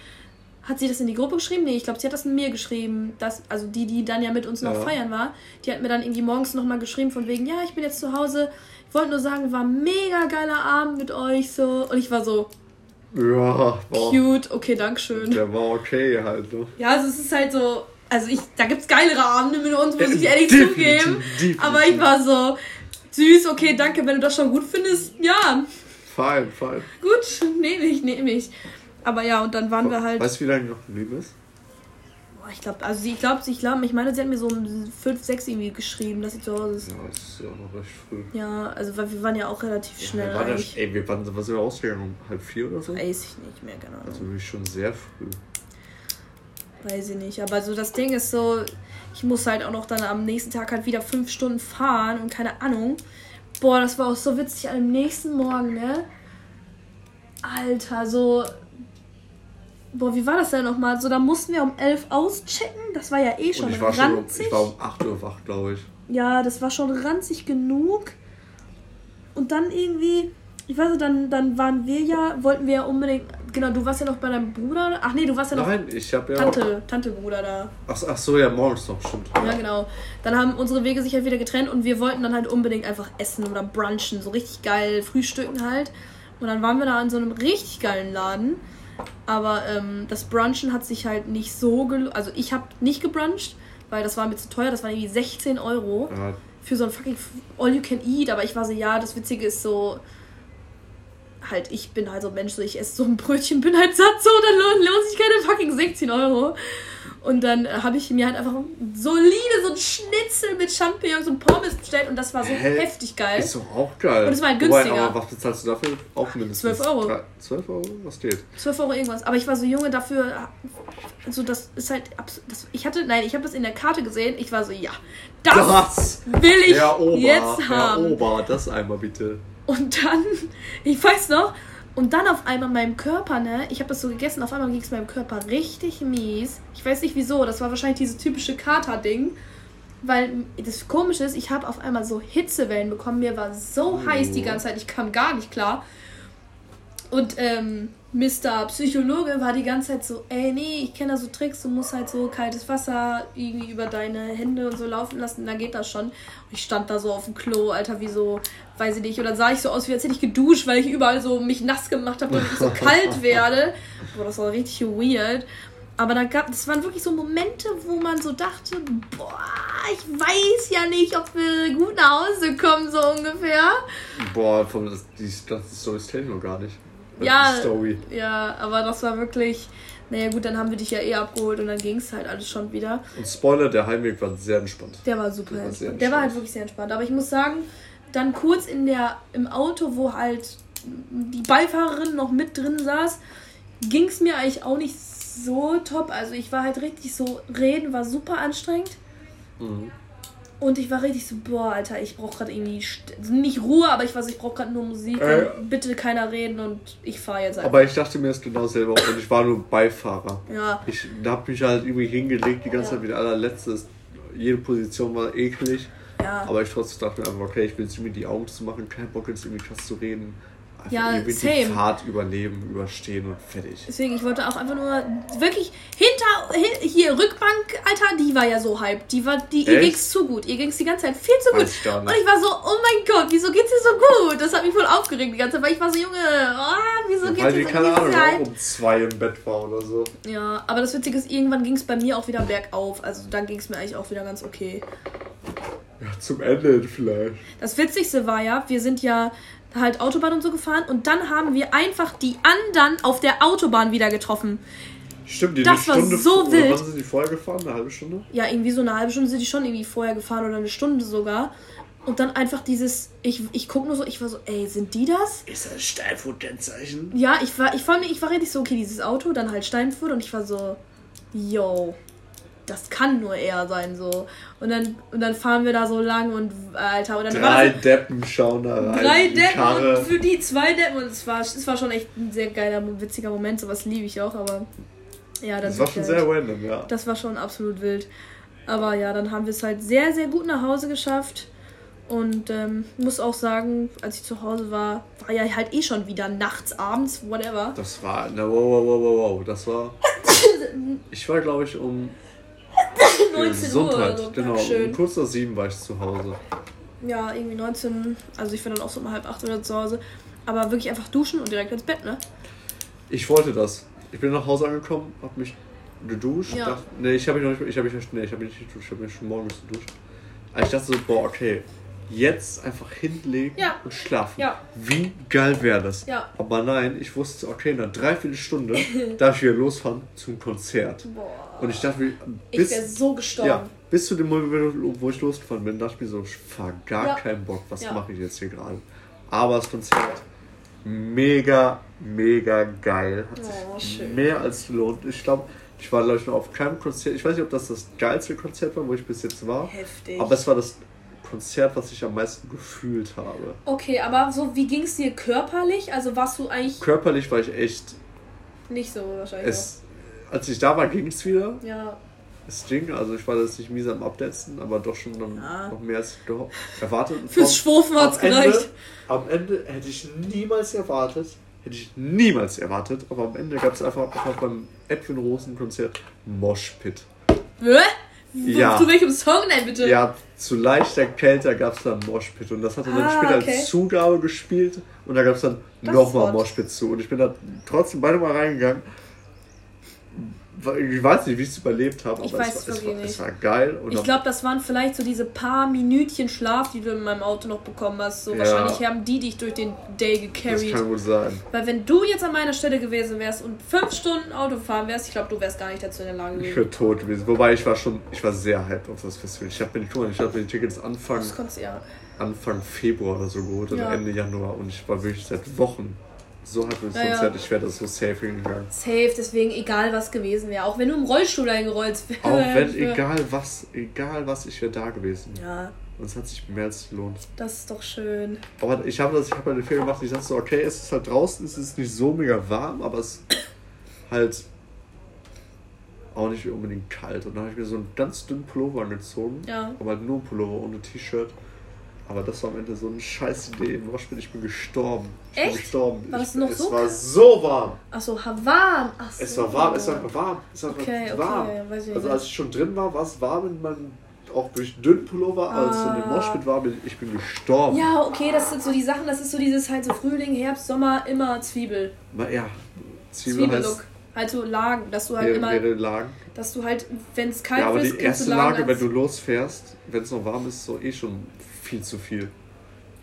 Hat sie das in die Gruppe geschrieben? Nee, ich glaube, sie hat das in mir geschrieben. Dass, also die, die dann ja mit uns noch Ja. feiern war. Die hat mir dann irgendwie morgens nochmal geschrieben von wegen, ja, ich bin jetzt zu Hause. Ich wollte nur sagen, war ein mega geiler Abend mit euch so. Und ich war so, Ja, war, cute, okay, dankeschön. der war okay halt, ne? Ja, also es ist halt so, also ich, da gibt's geilere Abende mit uns, muss ich ehrlich definitiv, zugeben. definitiv. Aber ich war so, süß, okay, danke, wenn du das schon gut findest, ja, Fein, fein. gut, nehme ich, nehme ich. Aber ja, und dann waren wir halt, Weißt du, wie lange noch geblieben ist? boah, ich glaube, also sie, ich glaube, ich glaube, ich meine, sie hat mir so um 5, 6 irgendwie geschrieben, dass sie zu Hause ist. Ja, das ist ja auch noch recht früh. Ja, also weil wir waren ja auch relativ schnell wir waren ja, ey, wir waren, was sind wir ausgegangen? Um halb vier oder so? Weiß ich nicht mehr, genau. Also wirklich schon sehr früh. Weiß ich nicht. Aber so das Ding ist so, ich muss halt auch noch dann am nächsten Tag halt wieder fünf Stunden fahren und keine Ahnung. Boah, das war auch so witzig am nächsten Morgen, ne? Alter, so. Boah, wie war das denn nochmal? So, da mussten wir um elf auschecken. Das war ja eh schon Und ich war schon ranzig. ich war um 8 Uhr wach, glaube ich. Ja, das war schon ranzig genug. Und dann irgendwie, ich weiß nicht, dann, dann waren wir ja, wollten wir ja unbedingt. Genau, du warst ja noch bei deinem Bruder. Ach nee, du warst ja noch Nein, ich habe ja. Tante, Tante Bruder da. Ach, ach so, ja, morgens noch, stimmt. Ja, genau. Dann haben unsere Wege sich halt wieder getrennt und wir wollten dann halt unbedingt einfach essen oder brunchen, so richtig geil frühstücken halt. Und dann waren wir da in so einem richtig geilen Laden. Aber ähm, das Brunchen hat sich halt nicht so gelohnt. Also ich habe nicht gebruncht, weil das war mir zu teuer. Das waren irgendwie 16 Euro Ja, für so ein fucking All You Can Eat. Aber ich war so, ja, das Witzige ist so, halt, ich bin halt so ein Mensch, so ich esse so ein Brötchen, bin halt satt, so, dann lohnt, lohnt sich keine fucking 16 Euro. Und dann äh, habe ich mir halt einfach solide so ein Schnitzel mit Champignons und Pommes bestellt und das war so Hä? heftig geil. Ist doch auch geil. Und es war halt Wobei, günstiger. aber was bezahlst du dafür? Auch mindestens. 12 Euro. Drei- 12 Euro? Was geht? 12 Euro irgendwas. Aber ich war so junge dafür. Also das ist halt das, Ich hatte, nein, ich habe das in der Karte gesehen. Ich war so, ja, das, Das! will ich Ober, jetzt haben. Ober, das einmal bitte. Und dann, ich weiß noch, und dann auf einmal meinem Körper, ne, ich habe das so gegessen, auf einmal ging es meinem Körper richtig mies. Ich weiß nicht wieso, das war wahrscheinlich dieses typische Kater-Ding. Weil das Komische ist, ich habe auf einmal so Hitzewellen bekommen. Mir war so Oh. heiß die ganze Zeit, ich kam gar nicht klar. Und ähm, Mr. Psychologe war die ganze Zeit so, ey, nee, ich kenne da so Tricks, du musst halt so kaltes Wasser irgendwie über deine Hände und so laufen lassen, dann geht das schon. Und ich stand da so auf dem Klo, Alter, wie so, weiß ich nicht, und dann sah ich so aus, wie als hätte ich geduscht, weil ich überall so mich nass gemacht habe, damit ich so kalt werde. Boah, das war richtig weird. Aber da gab, das waren wirklich so Momente, wo man so dachte, boah, ich weiß ja nicht, ob wir gut nach Hause kommen, so ungefähr. Boah, von das, die kenne ich noch gar nicht. Ja, Story. ja, aber das war wirklich. Naja, gut, dann haben wir dich ja eh abgeholt und dann ging es halt alles schon wieder. Und Spoiler, der Heimweg war sehr entspannt. Der war super Der war sehr entspannt. Der war halt entspannt. wirklich sehr entspannt. Aber ich muss sagen, dann kurz in der, im Auto, wo halt die Beifahrerin noch mit drin saß, ging es mir eigentlich auch nicht so top. Also ich war halt richtig so, reden war super anstrengend. Mhm. Und ich war richtig so, boah, Alter, ich brauche gerade irgendwie, also nicht Ruhe, aber ich so, ich brauche gerade nur Musik. Äh. und bitte keiner reden und ich fahre jetzt einfach. Aber ich dachte mir das genau selber und ich war nur Beifahrer. ja, Ich hab mich halt irgendwie hingelegt, die ganze Ja. Zeit wie der allerletzte. Jede Position war eklig. ja. Aber ich trotzdem dachte mir einfach, okay, ich will jetzt irgendwie die Augen zu machen, kein Bock jetzt irgendwie krass zu reden. Ja, irgendwie same. die Fahrt überleben, überstehen und fertig. Deswegen, ich wollte auch einfach nur wirklich hinter, hin, hier, Rückbank, Alter, die war ja so hype. Die war, die, ihr Echt? ging's zu gut. Ihr ging's die ganze Zeit viel zu gut. Weiß ich gar Und ich war so, oh mein Gott, wieso geht's dir so gut? Das hat mich voll aufgeregt die ganze Zeit, weil ich war so, Junge, oh, wieso Weil geht's die, dir so keine wieso Ahnung, so auch hype? um zwei im Bett war oder so. Ja, aber das Witzige ist, irgendwann ging's bei mir auch wieder bergauf. Also dann ging's mir eigentlich auch wieder ganz okay. Ja, zum Ende vielleicht. Das Witzigste war ja, wir sind ja halt Autobahn und so gefahren und dann haben wir einfach die anderen auf der Autobahn wieder getroffen. Stimmt, die Das eine war Stunde so vor- wild. Wann sind die vorher gefahren? Eine halbe Stunde? ja, irgendwie so eine halbe Stunde sind die schon irgendwie vorher gefahren oder eine Stunde sogar. Und dann einfach dieses, ich, ich guck nur so, ich war so, ey, sind die das? Ist das ein Steilfoot-Kennzeichen? Ja, ich war, ich allem, ich war richtig so, okay, dieses Auto, dann halt Steinfurt und ich war so, yo, das kann nur er sein, so. Und dann, und dann fahren wir da so lang und, Alter, und dann Drei das Deppen schauen da rein. drei Deppen Karre. und für die zwei Deppen und es war, es war schon echt ein sehr geiler, witziger Moment, sowas liebe ich auch, aber ja, dann Das war schon wir sehr halt- random, ja. Das war schon absolut wild. Aber ja, dann haben wir es halt sehr, sehr gut nach Hause geschafft. Und ähm, muss auch sagen, als ich zu Hause war, war ja halt eh schon wieder nachts, abends, whatever. Das war, na wow, wow, wow, wow, wow, das war, ich war glaube ich um 19 Uhr Gesundheit, so. genau, Schön. um kurz nach sieben war ich zu Hause. Ja, irgendwie 19, also ich war dann auch so um halb acht oder zu Hause. Aber wirklich einfach duschen und direkt ins Bett, ne? Ich wollte das. Ich bin nach Hause angekommen, hab mich geduscht. Ja. Dachte, nee, ich habe mich noch nicht, ich habe mich, nee, ich habe mich nicht geduscht, ich habe mich schon morgens geduscht. Aber ich dachte so, boah, okay, jetzt einfach hinlegen Ja. und schlafen. Ja. Wie geil wäre das? Ja. Aber nein, ich wusste, okay, in einer Dreiviertelstunde darf ich wieder losfahren zum Konzert. Boah. Und ich dachte, mir, Ich bis, wäre so gestorben. ja, bis zu dem Moment, wo ich losgefahren bin, dachte ich mir so, ich fahr gar Ja. keinen Bock, was Ja. mache ich jetzt hier gerade? Aber das Konzert, mega, mega geil. Hat Oh, sich schön. mehr als gelohnt. Ich glaube, ich war, glaube ich, noch auf keinem Konzert. Ich weiß nicht, ob das das geilste Konzert war, wo ich bis jetzt war. Heftig. Aber es war das Konzert, was ich am meisten gefühlt habe. okay, aber so, wie ging es dir körperlich? Also warst du eigentlich Körperlich war ich echt. nicht so wahrscheinlich. Es, als ich da war, ging es wieder. Ja. Es ging, also ich war jetzt nicht mies am Abdancen, aber doch schon dann Ja. noch mehr als erwartet. Fürs Schwurfen hat's am Ende, gereicht. am Ende hätte ich niemals erwartet, hätte ich niemals erwartet, aber am Ende gab es einfach, einfach beim Edwin Rosen Konzert Moshpit. Hä? Ja. Zu welchem Song denn bitte? Ja, zu leichter Kälte gab es dann Moshpit und das hat er dann Ah, später okay. als Zugabe gespielt und da gab es dann nochmal. Moshpit zu und ich bin da trotzdem beide mal reingegangen. Ich weiß nicht, wie ich es überlebt habe, Ich aber weiß es, war, es, wirklich war, nicht. es war geil. Und Ich glaube, das waren vielleicht so diese paar Minütchen Schlaf, die du in meinem Auto noch bekommen hast. So Ja. wahrscheinlich haben die dich durch den Day das gecarried. kann gut sein. Weil wenn du jetzt an meiner Stelle gewesen wärst und fünf Stunden Auto fahren wärst, ich glaube, du wärst gar nicht dazu in der Lage Ich gewesen. wäre tot gewesen. Wobei ich war schon, ich war sehr hyped auf das Festival. Ich habe mir, guck mal, ich habe mir die Tickets Anfang, Das ja. Anfang Februar oder so geholt oder Ja. Ende Januar und ich war wirklich seit Wochen so hyped auf das Ja, ja. Konzert. Ich wäre das so safe hingegangen. Safe, deswegen egal was gewesen wäre. Auch wenn du im Rollstuhl eingerollt wärst. Auch wenn, egal was, egal was, ich wäre da gewesen. Ja, Und es hat sich mehr als gelohnt. das ist doch schön. Aber ich habe das, ich habe eine Fehler gemacht. Ich dachte so, okay, es ist halt draußen, es ist nicht so mega warm, aber es halt auch nicht unbedingt kalt. Und dann habe ich mir so einen ganz dünnen Pullover angezogen. Ja. Aber halt nur ein Pullover ohne T-Shirt. Aber das war am Ende so eine scheiß Idee. Im Waschbett, ich bin gestorben. Ich Echt? bin gestorben. War das noch es so war kalt? so warm. Achso, warm. Ach so. Es war warm, es war warm. Es war Okay, warm. okay, weiß ich also als ich schon drin war, war es warm in meinem auch durch dünnen Pullover, als es in dem Ah. Moshpit war, bin ich bin gestorben. Ja, okay, das sind so die Sachen, das ist so dieses halt so Frühling, Herbst, Sommer, immer Zwiebel. Na ja, Zwiebel heißt Zwiebellook. Halt so Lagen, dass du halt immer, Lagen. dass du halt, wenn es kalt Ja, aber ist, die erste Lage, wenn du losfährst, wenn es noch warm ist, ist so eh schon viel zu viel.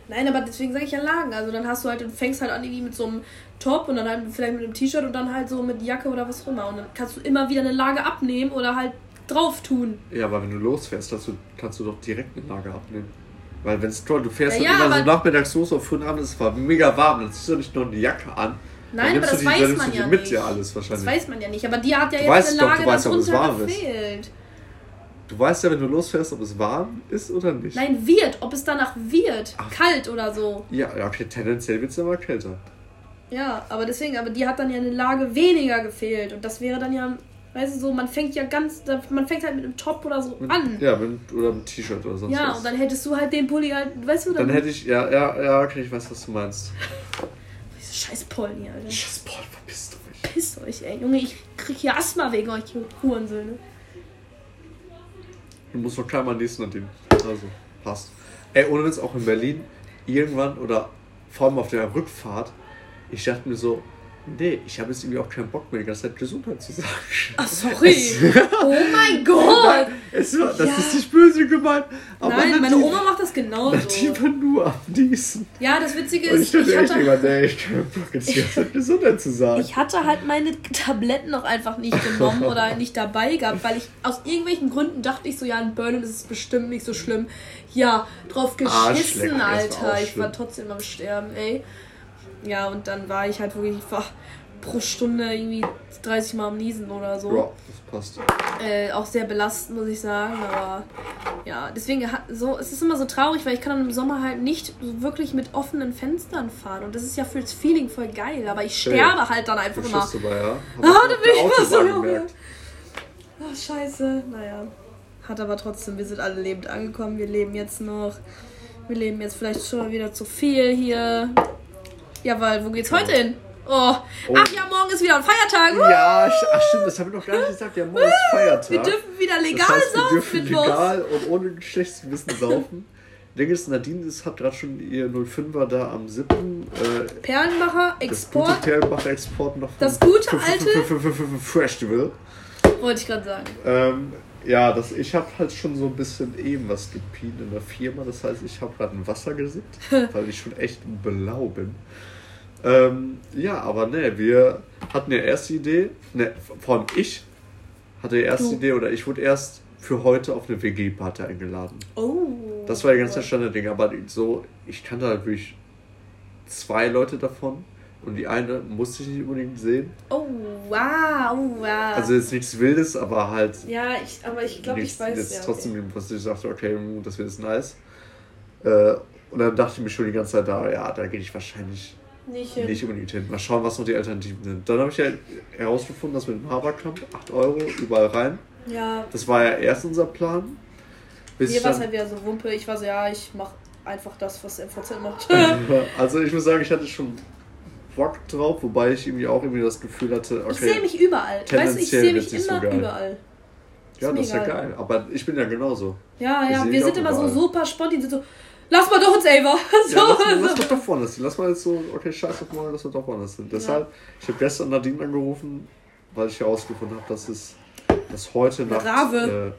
Nein, aber deswegen sage ich ja Lagen. Also dann hast du halt, du fängst halt an irgendwie mit so einem Top und dann halt vielleicht mit einem T-Shirt und dann halt so mit Jacke oder was auch immer. Und dann kannst du immer wieder eine Lage abnehmen oder halt drauf tun. Ja, aber wenn du losfährst, kannst du, kannst du doch direkt eine Lage abnehmen. Weil wenn es toll, du fährst Ja, dann ja, immer so nachmittags los auf frühen Abend, es war mega warm, dann ziehst du nicht nur eine Jacke an. Nein, aber das die, weiß man ja mit nicht. dir alles Das wahrscheinlich. weiß man ja nicht. Aber die hat ja Du jetzt weißt eine doch, Lage du weißt doch, ob es darunter warm ist. gefehlt. Du weißt ja, wenn du losfährst, ob es warm ist oder nicht. Nein, wird. Ob es danach wird. Ach. Kalt oder so. Ja, ja, okay, tendenziell wird es aber kälter. Ja, aber deswegen, aber die hat dann ja eine Lage weniger gefehlt. Und das wäre dann ja, weißt du, so, man fängt ja ganz, man fängt halt mit einem Top oder so an. Ja, mit, oder mit T-Shirt oder sonst Ja, was. und dann hättest du halt den Pulli halt, weißt du, dann hätte ich, ja, ja, ja, okay, ich weiß, was du meinst. Diese scheiß Polni, Alter. Scheiß Paul, verpisst du mich. Pisst euch, ey. Junge, ich krieg hier Asthma wegen euch, Hurensöhne. Du musst noch klar nächsten an dem. Also, passt. Ey, ohne Witz, auch in Berlin, irgendwann oder vor allem auf der Rückfahrt, ich dachte mir so, nee, ich habe jetzt irgendwie auch keinen Bock mehr, die ganze Zeit Gesundheit zu sagen. Ach, sorry. oh mein Gott. Es war, das Ja. ist nicht böse gemeint. Aber Nein, meine Oma macht das genauso. Die war nur am Niesen. Ja, das Witzige Und ist, ich dachte ich echt hatte, immer, nee, ich kann Bock jetzt die ganze Zeit Gesundheit zu sagen. ich hatte halt meine Tabletten noch einfach nicht genommen oder nicht dabei gehabt, weil ich aus irgendwelchen Gründen dachte ich so, ja, in Berlin ist es bestimmt nicht so schlimm. Ja, drauf geschissen, Alter. Ich war trotzdem am Sterben, ey. Ja, und dann war ich halt wirklich, ich war pro Stunde irgendwie 30 Mal am Niesen oder so. ja, das passt. Äh, auch sehr belastend, muss ich sagen. Aber ja, deswegen so, es ist immer so traurig, weil ich kann dann im Sommer halt nicht wirklich mit offenen Fenstern fahren. Und das ist ja fürs Feeling voll geil. Aber ich sterbe halt dann einfach immer. Beschiss dabei, ja? Hab Ah, da bin ich immer so, gemerkt. Ach, scheiße. Naja. Hat aber trotzdem, wir sind alle lebend angekommen. Wir leben jetzt noch. Wir leben jetzt vielleicht schon mal wieder zu viel hier. Ja, weil, wo geht's heute hin? Oh. Oh. Ach ja, morgen ist wieder ein Feiertag. Ja, sch- ach stimmt, das habe ich noch gar nicht gesagt. Ja, morgen ist Feiertag. Wir dürfen wieder legal das heißt, wir saufen dürfen mit Wurst. legal und ohne schlechtes Gewissen saufen. Ding ist, Nadine ist, hat gerade schon ihr 05er da am 7. Äh, Perlenbacher, das Export. gute Perlenbacher Export noch. Das gute alte- Festival. Wollte ich gerade sagen. Ähm, ja, das, ich habe halt schon so ein bisschen eben was gepient in der Firma. Das heißt, ich habe gerade ein Wasser gesippt, weil ich schon echt blau bin. Ähm, ja, aber ne, wir hatten ja erst die Idee, ne, vor allem ich hatte die erste Du. Idee oder ich wurde erst für heute auf eine WG-Party eingeladen. Oh. Das war ja ganz das Standardding, aber so, ich kannte halt wirklich zwei Leute davon und die eine musste ich nicht unbedingt sehen. Oh, wow, oh, wow. Also jetzt nichts Wildes, aber halt ja, ich, aber ich glaube, ich weiß jetzt ja. trotzdem, was ich sagte, okay, mm, das wird jetzt nice. Äh, und dann dachte ich mir schon die ganze Zeit da, ja, da gehe ich wahrscheinlich Nicht nicht unbedingt hin. Mal schauen, was noch die Alternativen sind. Dann habe ich ja herausgefunden, dass mit dem Haberkamp 8 Euro überall rein. Ja, Das war ja erst unser Plan. Bis mir war es halt wieder so Wumpe. Ich war so, ja, ich mach einfach das, was MVZ macht. also ich muss sagen, ich hatte schon Bock drauf, wobei ich irgendwie auch irgendwie das Gefühl hatte, okay, Ich sehe mich überall. Weißt du, ich sehe mich so immer geil. überall. ja, das ist ja geil. Aber ich bin ja genauso. Ja, ja, wir sind immer so überall. super spontan. Sind so, lass mal doch ins Ava. So, Ja, lass, mal- so. lass mal doch woanders hin. Lass mal jetzt so, okay, scheiß auf mal, lass mal doch woanders hin. Deshalb, ich habe gestern Nadine angerufen, weil ich herausgefunden habe, dass es dass heute Nacht Rave.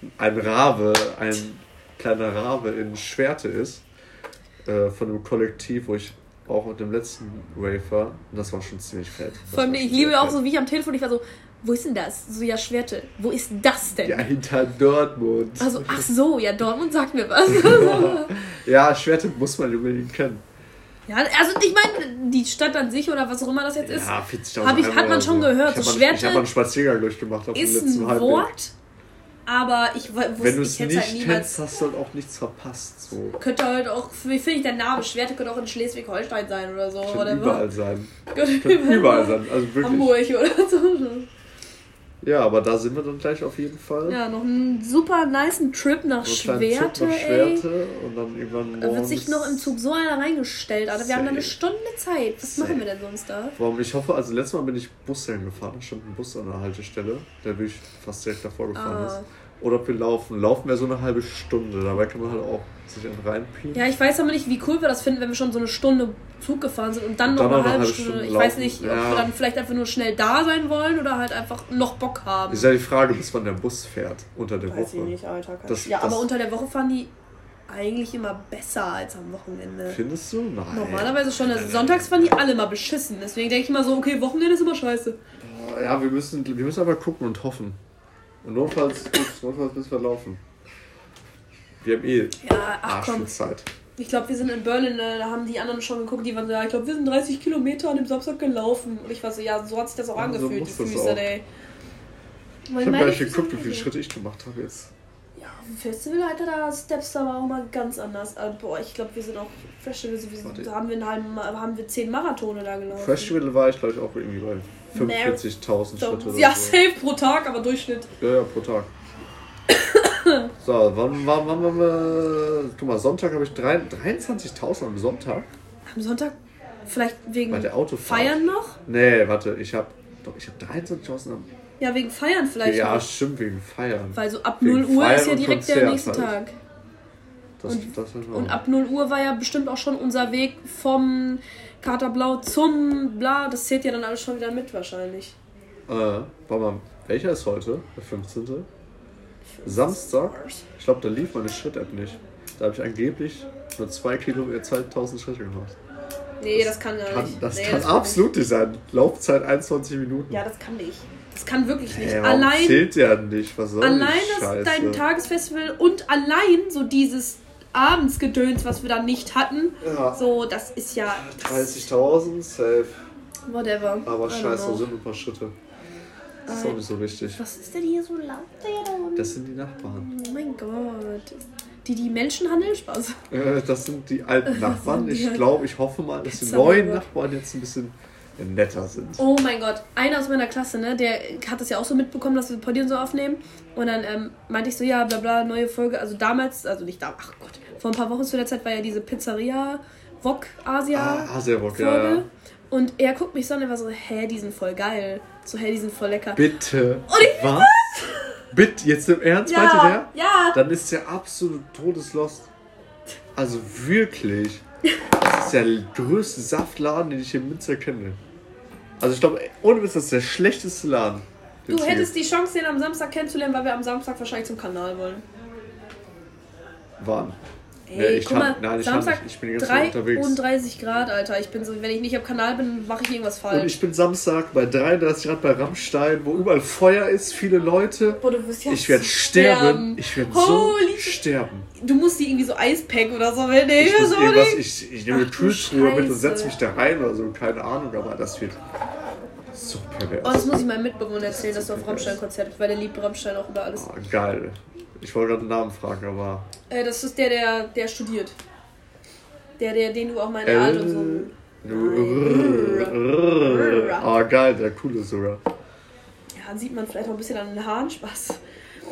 Äh, ein Rave, ein kleiner Rave in Schwerte ist. Äh, von einem Kollektiv, wo ich auch mit dem letzten war. Und das war schon ziemlich fett. Vor allem, ich liebe auch so, wie ich am Telefon, ich war so, wo ist denn das? So, ja, Schwerte. Wo ist das denn? Ja, hinter Dortmund. Also, ach so, ja, Dortmund sagt mir was. Ja, Schwerte muss man unbedingt kennen. ja, also ich meine, die Stadt an sich oder was auch immer das jetzt ist, Ja, 40.000 Hab ich- hat man schon oder gehört, Ich so habe ich Schwerte hab mal einen Spaziergang durchgemacht auf dem ist letzten ein Halbweg. Wort, aber ich wo- Wenn wusste, du ich es hätte nicht halt niemals. kennst, hast du halt auch nichts verpasst. So. Könnte halt auch, wie finde ich der Name? Schwerte könnte auch in Schleswig-Holstein sein oder so. Könnte überall sein. Könnte überall sein. Also wirklich. Hamburg oder so. Ja, aber da sind wir dann gleich auf jeden Fall. Ja, noch einen super niceen Trip nach So Schwerte, Trip nach ey. Schwerte und dann irgendwann Da wird sich noch im Zug so einer reingestellt, Alter. Wir haben da eine. Stunde Zeit. Was Safe. machen wir denn sonst da? Warum? Ich hoffe, also letztes Mal bin ich Bus gefahren, da stand ein Bus an der Haltestelle, der wirklich fast direkt davor gefahren Ah. ist. Oder ob wir laufen. Laufen wäre so eine halbe Stunde, dabei kann man halt auch sich einen reinpieken. Ja, ich weiß aber nicht, wie cool wir das finden, wenn wir schon so eine Stunde Zug gefahren sind und dann noch Dann eine noch halbe eine halbe Stunde. Stunde Ich weiß nicht, ob Ja. wir dann vielleicht einfach nur schnell da sein wollen oder halt einfach noch Bock haben. Ist ja die Frage, bis wann der Bus fährt unter der Weiß ich Woche. nicht, Alter. Das- ja, das- aber unter der Woche fahren die eigentlich immer besser als am Wochenende. Findest du? Nein. Normalerweise schon. Also sonntags fahren die alle mal beschissen. Deswegen denke ich immer so, okay, Wochenende ist immer scheiße. Ja, wir müssen, wir müssen aber gucken und hoffen. Und notfalls, gut, notfalls müssen wir laufen. Wir haben eh Ja, ach komm. Arschzeit. Ich glaube, wir sind in Berlin, äh, da haben die anderen schon geguckt, die waren so, ja, ich glaube, wir sind 30 Kilometer an dem Samstag gelaufen. Und ich war so, ja, so hat sich das auch Ja, so angefühlt, muss die Füße, ey. Ich habe gar nicht geguckt, wie viele Schritte ich gemacht habe jetzt. Dem Festival, Alter, da Steps da war auch mal ganz anders. Also, boah, ich glaube, wir sind auch sind, Warte. da haben wir, einen halben, haben wir 10 Marathone da gelaufen. Festival war ich, glaube ich, auch irgendwie bei 45.000 So, Schritte oder ja, so. safe pro Tag, aber Durchschnitt. Ja, ja, pro Tag. so, wann war, wann waren wir? Guck mal, Sonntag habe ich drei- 23.000 am Sonntag. Am Sonntag vielleicht wegen Bei der Autofahrt. Feiern noch? Nee, warte, ich habe doch, ich habe 23.000 am. Ja, wegen Feiern vielleicht Ja, noch. stimmt, wegen Feiern. Weil so ab Wegen 0 Uhr Feiern ist ja direkt der Konzert nächste halt. Tag. Das, Und- das Und ab 0 Uhr war ja bestimmt auch schon unser Weg vom Katerblau zum Bla. Das zählt ja dann alles schon wieder mit wahrscheinlich. Äh, warte mal, welcher ist heute? Der 15. Samstag? Ich glaube, da lief meine Schritt-App nicht. Da habe ich angeblich nur 2 Kilo, äh, 2000 Schritte gemacht. Nee, das, kann ja Kann, nicht. das nee, kann kann absolut nicht sein. Laufzeit 21 Minuten. Ja, das kann nicht. Das kann wirklich nicht. Ey, warum allein zählt ja nicht. Was soll allein das, Scheiße? dein Tagesfestival und allein so dieses Abendsgedöns, was wir da nicht hatten. Ja. So, das ist ja. 30.000, safe. Whatever. Aber scheiße, da sind ein paar Schritte. Das ist auch nicht so wichtig. Was ist denn hier so laut? Das sind die Nachbarn. Oh mein Gott. Die, die Menschen handeln Spaß. Äh, Das sind die alten Nachbarn. Die Ich glaube, ich hoffe mal, dass die neuen. Nachbarn jetzt ein bisschen netter sind. Oh mein Gott, einer aus meiner Klasse, ne, der hat das ja auch so mitbekommen, dass wir Podium so aufnehmen. Und dann ähm, meinte ich so, ja, bla bla, neue Folge. Also damals, also nicht da, ach Gott, vor ein paar Wochen zu der Zeit war ja diese Pizzeria Wok Asia Ah, Bock, Folge. ja. ja. Und er guckt mich so an und war so, hä, die sind voll geil. So, hä, die sind voll lecker. Bitte. Und ich- Was? Bitte, jetzt im Ernst, meinte ja, der? ja. Dann ist der absolut todeslost. Also wirklich. Das ist der größte Saftladen, den ich in Münster kenne. Also ich glaube, ohne Witz, das ist der schlechteste Laden. den Du es hättest die Chance, den am Samstag kennenzulernen, weil wir am Samstag wahrscheinlich zum Kanal wollen. Wann? Ey, Nee, ich guck mal, nein, ich Samstag nicht. Ich bin die ganze Zeit unterwegs. 33 Grad, Alter. Ich bin so, wenn ich nicht am Kanal bin, mache ich irgendwas falsch. Und ich bin Samstag bei 33 Grad bei Rammstein, wo überall Feuer ist, viele Leute. Boah, du wirst ja Ich werde sterben. Ich werde so Holy sterben. Du musst die irgendwie so Eispack oder so, nee, Ich, so irgendwas, ich, ich nehme eine Kühltruhe mit und setze mich da rein oder so, keine Ahnung, aber das wird so pervers. Oh, das muss ich meinem Mitbewohner erzählen, dass du auf Rammstein-Konzert bist, weil der liebt Rammstein auch über alles. Ah, geil. Ich wollte gerade einen Namen fragen, aber. Äh, das ist der, der, der studiert. Der, der, den du auch mal in der Alt und so. Ah, geil, der coole sogar. Ja, sieht man vielleicht auch ein bisschen an den Haaren Spaß.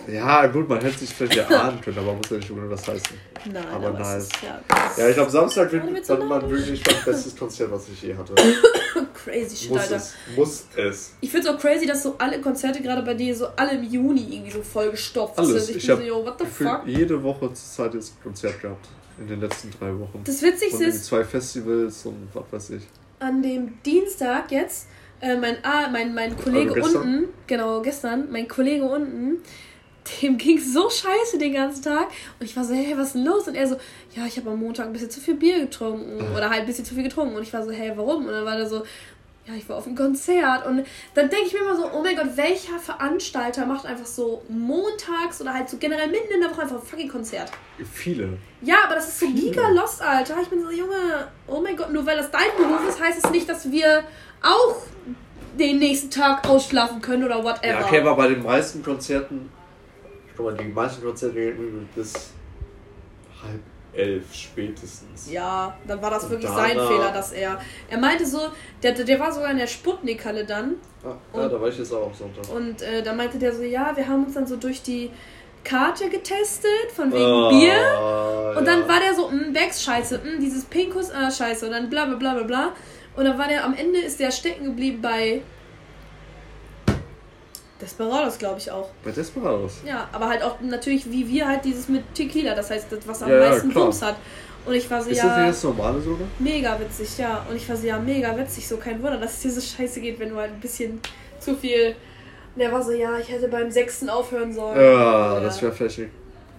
Ja, gut, man hätte sich vielleicht erahnen können, aber muss ja nicht unbedingt was heißen. Nein, Aber aber, nice. ist ja, Ja, ich glaube, Samstag wird so dann mal wirklich mein bestes Konzert, was ich je hatte. crazy shit, Muss Alter. es. Muss es. Ich finde es auch crazy, dass so alle Konzerte gerade bei dir so alle im Juni irgendwie so vollgestopft Alles. sind. Ich, Ich hab so, yo, what the fuck? jede Woche zur Zeit jetzt ein Konzert gehabt. In den letzten drei Wochen. Das Witzigste ist, zwei Festivals und was weiß ich. an dem Dienstag jetzt Äh, mein, ah, mein, mein Kollege Also unten, genau, gestern, mein Kollege unten, dem ging so scheiße den ganzen Tag. Und ich war so, hey, was ist denn los? Und er so, ja, ich habe am Montag ein bisschen zu viel Bier getrunken. Ah. Oder halt ein bisschen zu viel getrunken. Und ich war so, hey, warum? Und dann war der so, ja, ich war auf einem Konzert. Und dann denke ich mir immer so, oh mein Gott, welcher Veranstalter macht einfach so montags oder halt so generell mitten in der Woche einfach ein fucking Konzert? Viele. Ja, aber das ist so giga lost, Alter. Ich bin so, Junge, oh mein Gott, nur weil das dein Beruf ist, heißt es nicht, dass wir auch den nächsten Tag ausschlafen können oder whatever. Ja, okay, aber bei den meisten Konzerten, guck mal, die meisten Konzerte gehen bis halb elf spätestens. Ja, dann war das Und wirklich sein Fehler, dass er. Er meinte so, der, der war sogar in der Sputnik-Halle dann. Ah, ja, da war ich jetzt auch am Sonntag. Und äh, da meinte der so, ja, wir haben uns dann so durch die Karte getestet, von wegen Ah, Bier. Und ja. dann war der so, mh, Becks scheiße, mh, dieses Pinkus, ah, scheiße. Und dann bla bla bla bla bla. Und dann war der, am Ende ist der stecken geblieben bei Desperados, glaube ich auch. Bei Desperados. Ja, aber halt auch natürlich wie wir halt dieses mit Tequila, das heißt, das, was am Ja, ja, meisten klar. Bums hat. Und ich war so, Ist das ja, nicht das normale sogar? mega witzig, ja. Und ich war so, ja, mega witzig, so kein Wunder, dass es dir so scheiße geht, wenn du halt ein bisschen zu viel. Und der war so, ja, ich hätte beim sechsten aufhören sollen. Ja, das wäre vielleicht eine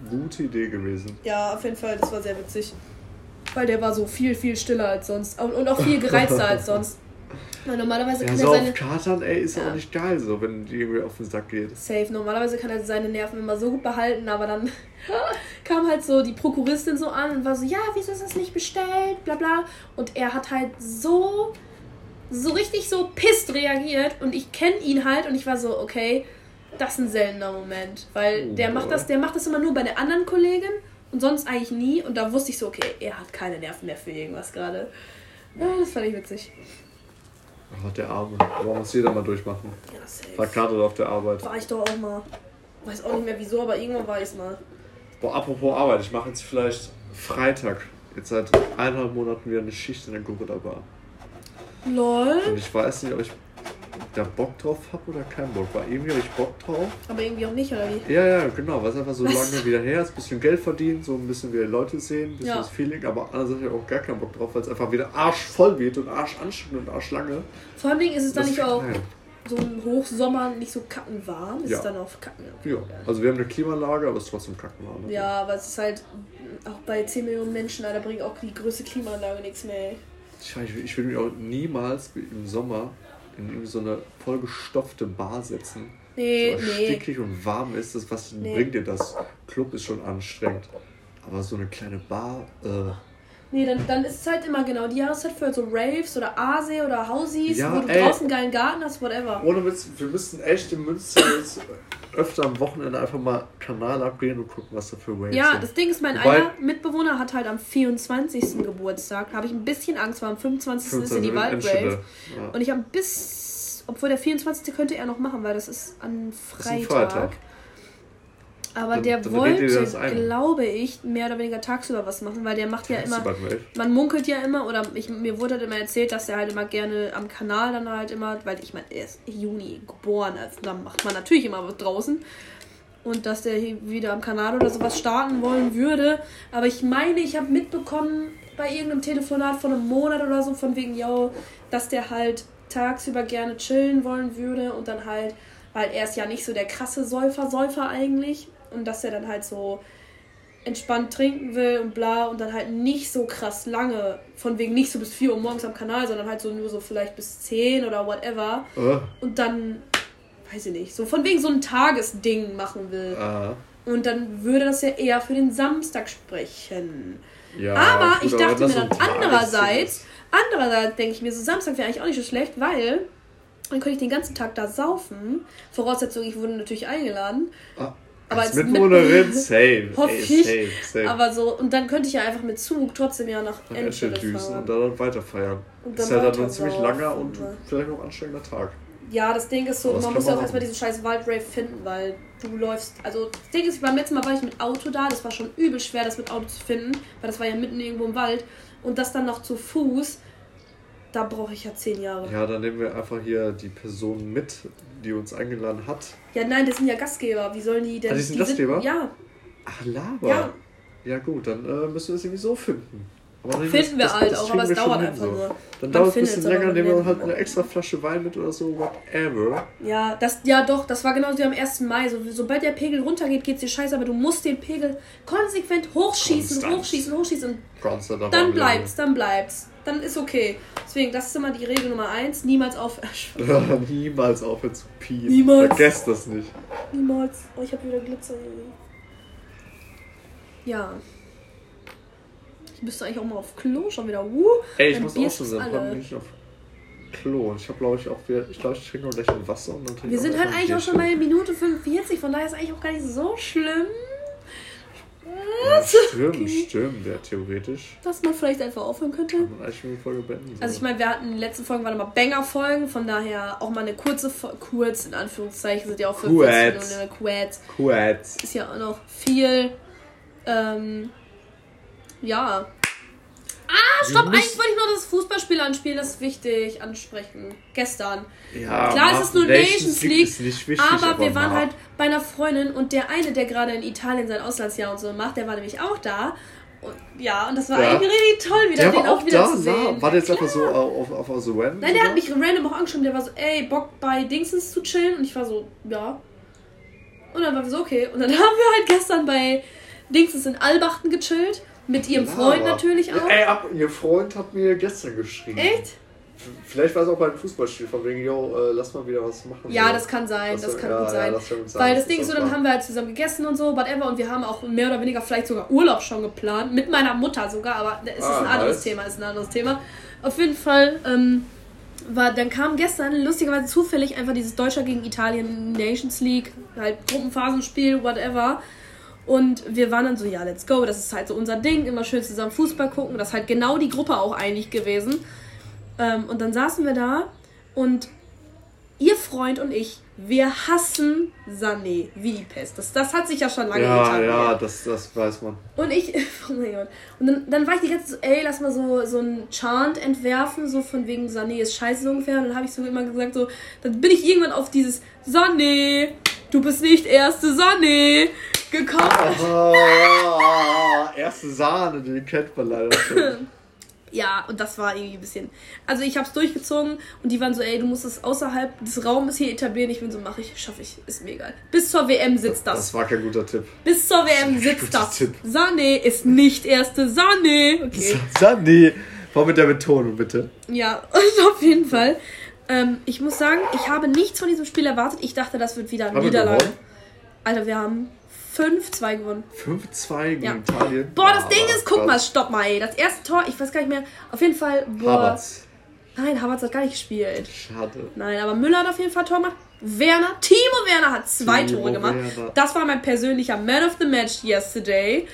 gute Idee gewesen. Ja, auf jeden Fall, das war sehr witzig. Weil der war so viel, viel stiller als sonst. Und auch viel gereizter als sonst. Weil normalerweise Ja, kann so er auf seine. Katern, ey, ist Ja. auch nicht geil, so, wenn die irgendwie auf den Sack geht. Safe, normalerweise kann er seine Nerven immer so gut behalten, aber dann kam halt so die Prokuristin so an und war so, ja, wieso ist das nicht bestellt, bla bla. Und er hat halt so, so richtig so pisst reagiert und ich kenne ihn halt und ich war so, okay, das ist ein seltener Moment, weil Oh, der macht das, der macht das immer nur bei der anderen Kollegin und sonst eigentlich nie und da wusste ich so, okay, er hat keine Nerven mehr für irgendwas gerade. Ja, das fand ich witzig. Oh, der Arme. Aber muss jeder mal durchmachen. Ja, safe. Verkatert auf der Arbeit. War ich doch auch mal. Weiß auch nicht mehr wieso, aber irgendwann war ich mal. Boah, apropos Arbeit, ich mache jetzt vielleicht Freitag, jetzt seit eineinhalb Monaten wieder eine Schicht in der Gorilla Bar. Lol. Und ich weiß nicht, ob ich da Bock drauf habe oder keinen Bock. Weil irgendwie habe ich Bock drauf. Aber irgendwie auch nicht, oder wie? Ja, ja, genau, weil es einfach so Was? lange wieder her ist, ein bisschen Geld verdienen, so ein bisschen wieder Leute sehen, ein bisschen Ja. das Feeling, aber andererseits habe ich auch gar keinen Bock drauf, weil es einfach wieder arschvoll wird und arschanstrengend und arschlange. Vor allem ist es dann Das nicht auch geil. so ein Hochsommer, nicht so kackenwarm. Ist Ja. dann auch kacken. Ja, also wir haben eine Klimaanlage, aber es ist trotzdem kackenwarm. ne? Ja, aber es ist halt auch bei 10 Millionen Menschen, da bringt auch die größte Klimaanlage nichts mehr. ey. Ich, ich würde mich auch niemals im Sommer in irgendwie so eine vollgestopfte Bar setzen. Nee, so nee. stickig und warm ist das, was Nee. bringt dir das? Club ist schon anstrengend. Aber so eine kleine Bar, äh, Nee, dann, dann ist es halt immer genau die Jahreszeit für so Raves oder Aase oder Hausies, Ja, wo du ey. draußen einen geilen Garten hast, whatever. ohne Witz, wir müssten echt in Münster jetzt öfter am Wochenende einfach mal Kanal abgehen und gucken, was da für Waves Ja, sind. das Ding ist, mein Wobei- einer Mitbewohner hat halt am 24. Geburtstag. Da habe ich ein bisschen Angst, weil am 25. ist ja die 25 Waldrave. Ja. Und ich habe bis, obwohl der 24. könnte er noch machen, weil das ist an ist Freitag. ein Freitag. Aber Dann- der dann wollte, glaube ich, mehr oder weniger tagsüber was machen, weil der macht ja immer, man munkelt ja immer, oder ich, mir wurde halt immer erzählt, dass er halt immer gerne am Kanal dann halt immer, weil ich meine, er ist Juni geboren, also da macht man natürlich immer was draußen. Und dass der hier wieder am Kanal oder sowas starten wollen würde. Aber ich meine, ich habe mitbekommen bei irgendeinem Telefonat von einem Monat oder so, von wegen, yo, dass der halt tagsüber gerne chillen wollen würde und dann halt, weil er ist ja nicht so der krasse Säufer, Säufer eigentlich. Und dass er dann halt so entspannt trinken will und bla und dann halt nicht so krass lange, von wegen nicht so bis 4 Uhr morgens am Kanal, sondern halt so nur so vielleicht bis 10 oder whatever. Äh, Und dann, weiß ich nicht, so von wegen so ein Tagesding machen will. äh, Und dann würde das ja eher für den Samstag sprechen. ja, aber ich aber dachte wenn mir dann andererseits, andererseits denke ich mir, so Samstag wäre eigentlich auch nicht so schlecht, weil dann könnte ich den ganzen Tag da saufen. Voraussetzung, ich wurde natürlich eingeladen. Ah, Aber als als Mitbewohnerin, Mit- safe. Hoffe ich. Safe, safe. Aber so, und dann könnte ich ja einfach mit Zug trotzdem ja nach Endstedt düsen fahren. und dann weiter feiern. Und Das ist halt dann ein ziemlich langer und ne? vielleicht noch anstrengender Tag. Ja, das Ding ist so, man muss ja auch erstmal diesen scheiß Waldrave finden, weil du läufst. Also, das Ding ist, beim letzten Mal war ich mit Auto da, das war schon übel schwer, das mit Auto zu finden, weil das war ja mitten irgendwo im Wald. Und das dann noch zu Fuß, da brauche ich ja zehn Jahre. Ja. Ja, dann nehmen wir einfach hier die Person mit, die uns eingeladen hat. nein, das sind ja Gastgeber. Wie sollen die denn. Ah, die sind Gastgeber? ja, Ach, Laber. Ja. Ja, gut, dann äh, müssen wir es irgendwie so finden. finden wir halt auch, aber es dauert einfach so. nur. Dann dauert es ein bisschen länger, nehmen wir halt eine extra Flasche Wein mit oder so, whatever. Ja, das, ja doch, das war genauso wie am 1. Mai. So, sobald der Pegel runtergeht, geht's dir scheiße, aber du musst den Pegel konsequent hochschießen, Konstant. hochschießen, hochschießen. Und Konstant dann bleibt's, dann bleibt's. Dann ist okay. Deswegen, das ist immer die Regel Nummer 1. Niemals aufhören. niemals aufhören zu pien. Niemals. Vergesst das nicht. Niemals. Oh, ich habe wieder Glitzer hier. Ja. Ich müsste eigentlich auch mal auf Klo schon wieder. Uh, Ey, ich muss auch schon sagen, alle. nicht auf Klo. Und ich habe, glaube ich, auch wieder. Ich glaube, ich trinke noch gleich ein Wasser und dann Wir sind halt eigentlich auch schon bei Minute 45, von daher ist es eigentlich auch gar nicht so schlimm. Stimmt, okay. stimmt, ja, theoretisch. Dass man vielleicht einfach aufhören könnte. Kann man eigentlich Folge beenden. Also ich meine, wir hatten in den letzten Folgen waren immer Banger-Folgen, von daher auch mal eine kurze, kurz in Anführungszeichen, sind ja auch 45 Minuten. Quads. Quads. Ist ja auch noch viel. Ähm, ja. Ah, stopp, eigentlich wollte ich nur das Fußballspiel anspielen, das ist wichtig, ansprechen. Gestern. Ja, Klar, es ist nur Nations League, wichtig, aber, aber, wir waren halt bei einer Freundin und der eine, der gerade in Italien sein Auslandsjahr und so macht, der war nämlich auch da. Und, ja, und das war ja. eigentlich richtig toll, wieder der den auch, auch wieder da, zu sehen. Na, war der jetzt einfach so auf, auf, auf so random? Nein, der hat mich random auch angeschrieben, der war so, ey, Bock bei Dingsens zu chillen? Und ich war so, ja. Und dann waren wir so, okay. Und dann haben wir halt gestern bei Dingsens in Albachten gechillt. Mit ihrem ja, Freund natürlich auch. Ey, ab, ihr Freund hat mir gestern geschrieben. Echt? Vielleicht war es auch beim Fußballspiel, von wegen, yo, äh, lass mal wieder was machen. Ja, so. das kann sein, das, das kann ja, gut sein. Ja, gut Weil das, das Ding ist so, dann haben wir halt zusammen gegessen und so, whatever, und wir haben auch mehr oder weniger vielleicht sogar Urlaub schon geplant, mit meiner Mutter sogar, aber es ah, ist ein anderes nice. Thema, ist ein anderes Thema. Auf jeden Fall, ähm, war, dann kam gestern lustigerweise zufällig einfach dieses Deutscher gegen Italien Nations League, halt Gruppenphasenspiel, whatever. Und wir waren dann so, ja, let's go. Das ist halt so unser Ding. Immer schön zusammen Fußball gucken. Das ist halt genau die Gruppe auch eigentlich gewesen. Ähm, und dann saßen wir da und ihr Freund und ich, wir hassen Sané wie die Pest. Das, das hat sich ja schon lange Ja, getan, ja, das, das weiß man. Und ich, oh mein Gott. Und dann, dann war ich die ganze Zeit so, ey, lass mal so, so einen Chant entwerfen, so von wegen Sané ist scheiße so ungefähr. Und dann habe ich so immer gesagt, so, dann bin ich irgendwann auf dieses Sané, du bist nicht erste Sané gekommen. Oh, erste Sahne, den kennt man leider schon. ja, und das war irgendwie ein bisschen. Also ich hab's durchgezogen und die waren so, ey, du musst es außerhalb des Raumes hier etablieren. Ich bin so, mach ich, schaffe ich, ist mir egal. Bis zur WM sitzt das. Das war kein guter Tipp. Bis zur WM sitzt das. Tipp. Sané ist nicht erste Sané. Okay. Sané. Vor mit der Betonung, bitte. Ja, und auf jeden Fall. Ähm, ich muss sagen, ich habe nichts von diesem Spiel erwartet. Ich dachte, das wird wieder ein Niederlage. Alter, wir haben 5-2 gewonnen. 5-2 gegen ja. Italien? Boah, das Ding ist, guck mal, stopp mal, ey. Das erste Tor, ich weiß gar nicht mehr. Auf jeden Fall, boah. Havertz. Nein, Havertz hat gar nicht gespielt. Schade. Nein, aber Müller hat auf jeden Fall Tor gemacht. Werner, Timo Werner hat zwei Timo Tore gemacht. Werner. Das war mein persönlicher Man of the Match yesterday.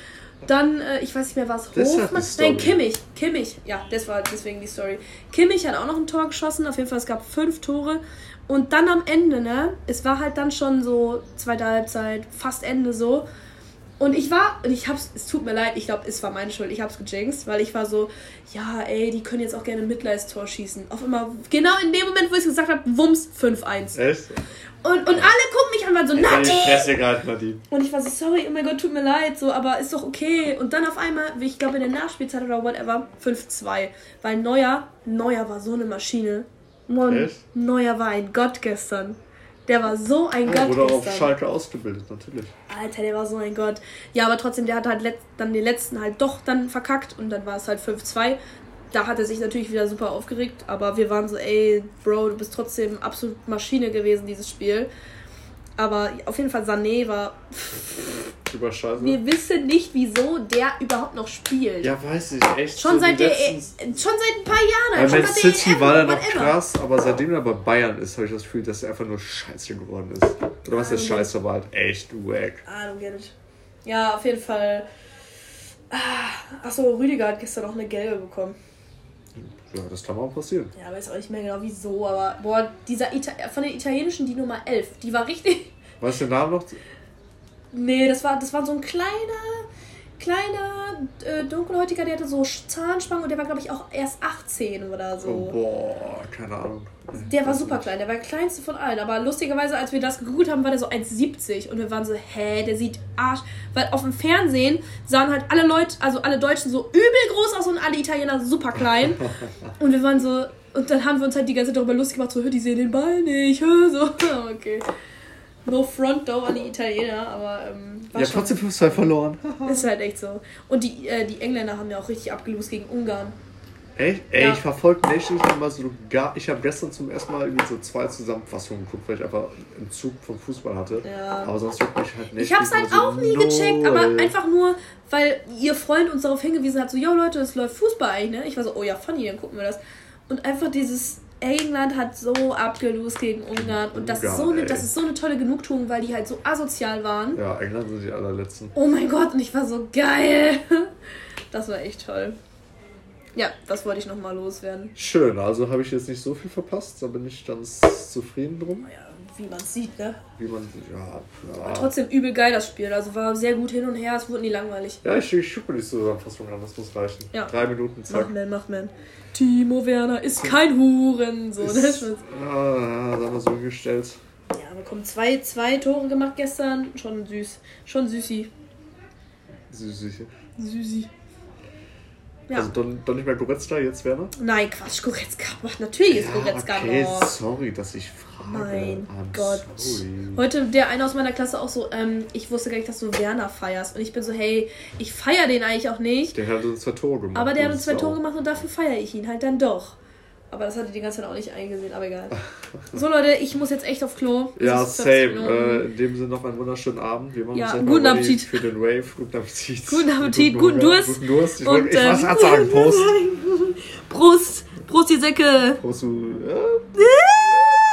Dann, äh, ich weiß nicht mehr, was Hofmann. Nein, Kimmich. Kimmich, ja, das war deswegen die Story. Kimmich hat auch noch ein Tor geschossen. Auf jeden Fall, es gab fünf Tore. Und dann am Ende, ne? Es war halt dann schon so zweite Halbzeit, fast Ende so. Und ich war, und ich hab's, es tut mir leid, ich glaube, es war meine Schuld, ich hab's gejinxt, weil ich war so, ja, ey, die können jetzt auch gerne ein Mitleidstor schießen. Auf immer, genau in dem Moment, wo ich gesagt habe, Wumms, 5-1. Echt? Und, und alle gucken mich an, waren so, Nati! Und ich war so, sorry, oh mein Gott, tut mir leid, so, aber ist doch okay. Und dann auf einmal, wie ich glaube in der Nachspielzeit oder whatever, 5-2. Weil Neuer, Neuer war so eine Maschine. Mann, Neuer war ein Gott gestern. Der war so ein Gott. Wurde gestern. auf Schalke ausgebildet, natürlich. Alter, der war so ein Gott. Ja, aber trotzdem, der hat halt dann den letzten halt doch dann verkackt und dann war es halt 5-2. Da hat er sich natürlich wieder super aufgeregt, aber wir waren so, ey, Bro, du bist trotzdem absolut Maschine gewesen, dieses Spiel. Aber auf jeden Fall Sané war. Über Scheiße. Wir wissen nicht, wieso der überhaupt noch spielt. Ja, weiß ich echt. Schon, so seit, der, e- schon seit ein paar Jahren. Bei Man City EM, war er noch krass, aber seitdem er bei Bayern ist, habe ich das Gefühl, dass er einfach nur Scheiße geworden ist. Oder was der Scheiße war halt echt wack. I don't get it. Ja, auf jeden Fall. Ah, achso, Rüdiger hat gestern noch eine gelbe bekommen. Ja, das kann mal passieren. Ja, weiß auch nicht mehr genau wieso, aber boah, dieser Ita von den italienischen, die Nummer 11, die war richtig. Weißt du den Namen noch? Nee, das war, das war so ein kleiner. Kleiner, äh, dunkelhäutiger, der hatte so Zahnspangen und der war, glaube ich, auch erst 18 oder so. Oh, boah, keine Ahnung. Der war super klein, der war der kleinste von allen. Aber lustigerweise, als wir das gegoogelt haben, war der so 1,70 und wir waren so, hä, der sieht Arsch. Weil auf dem Fernsehen sahen halt alle Leute, also alle Deutschen so übel groß aus und alle Italiener super klein. und wir waren so, und dann haben wir uns halt die ganze Zeit darüber lustig gemacht, so, hör, die sehen den Ball nicht, hör, so, okay. No front though an die Italiener, aber ähm, war Ja, schon- trotzdem 5-2 verloren. ist halt echt so. Und die, äh, die Engländer haben ja auch richtig abgelost gegen Ungarn. Echt? Ey, Ja. ich verfolge Nations League immer so gar. Ich habe gestern zum ersten Mal irgendwie so zwei Zusammenfassungen geguckt, weil ich einfach einen Zug vom Fußball hatte. Ja. Aber sonst mich halt nicht. Ich hab's halt auch nie gecheckt, aber einfach nur, weil ihr Freund uns darauf hingewiesen hat, so, yo Leute, es läuft Fußball eigentlich, ne? Ich war so, oh ja, funny, dann gucken wir das. Und einfach dieses, England hat so abgelost gegen Ungarn und das ist, so Ungarn, eine, ey. das ist so eine tolle Genugtuung, weil die halt so asozial waren. Ja, England sind die allerletzten. Oh mein Gott, und ich war so geil. Das war echt toll. Ja, das wollte ich nochmal loswerden. Schön, also habe ich jetzt nicht so viel verpasst, da bin ich ganz zufrieden drum. Ja, wie man sieht, ne? Wie man, ja, War ja. trotzdem übel geil, das Spiel. Also war sehr gut hin und her, es wurde nie langweilig. Ja, ich, ich mir die Zusammenfassung an, das muss reichen. Ja. Drei Minuten, zack. Mach man, mach man. Timo Werner ist kein Huren. So, Ist- ne? Ah, ja, sagen wir so gestellt. Ja, aber komm, zwei, zwei Tore gemacht gestern. Schon süß. Schon süßi. Süßig. Süßi. Ja. Also dann, dann nicht mehr Goretzka, jetzt Werner? Nein, Quatsch, Goretzka macht natürlich ist Goretzka okay, noch. sorry, dass ich frage. Mein I'm Gott. Sorry. Heute der eine aus meiner Klasse auch so, ähm, ich wusste gar nicht, dass du Werner feierst. Und ich bin so, hey, ich feiere den eigentlich auch nicht. Der hat uns zwei Tore gemacht. Aber der hat uns zwei Tore gemacht und dafür feiere ich ihn halt dann doch. Aber das hatte die ganze Zeit auch nicht eingesehen, aber egal. So Leute, ich muss jetzt echt auf Klo. Ja, ist 40 same. Äh, in dem Sinne noch einen wunderschönen Abend. Wir machen Ja, uns guten Appetit. Für den Wave. Guten Appetit. Guten Appetit, guten Hunger, Durst. Guten Durst. Ich, Und, ich gerade sagen, Prost. Prost! Prost, die Säcke! Prost, du. Ja.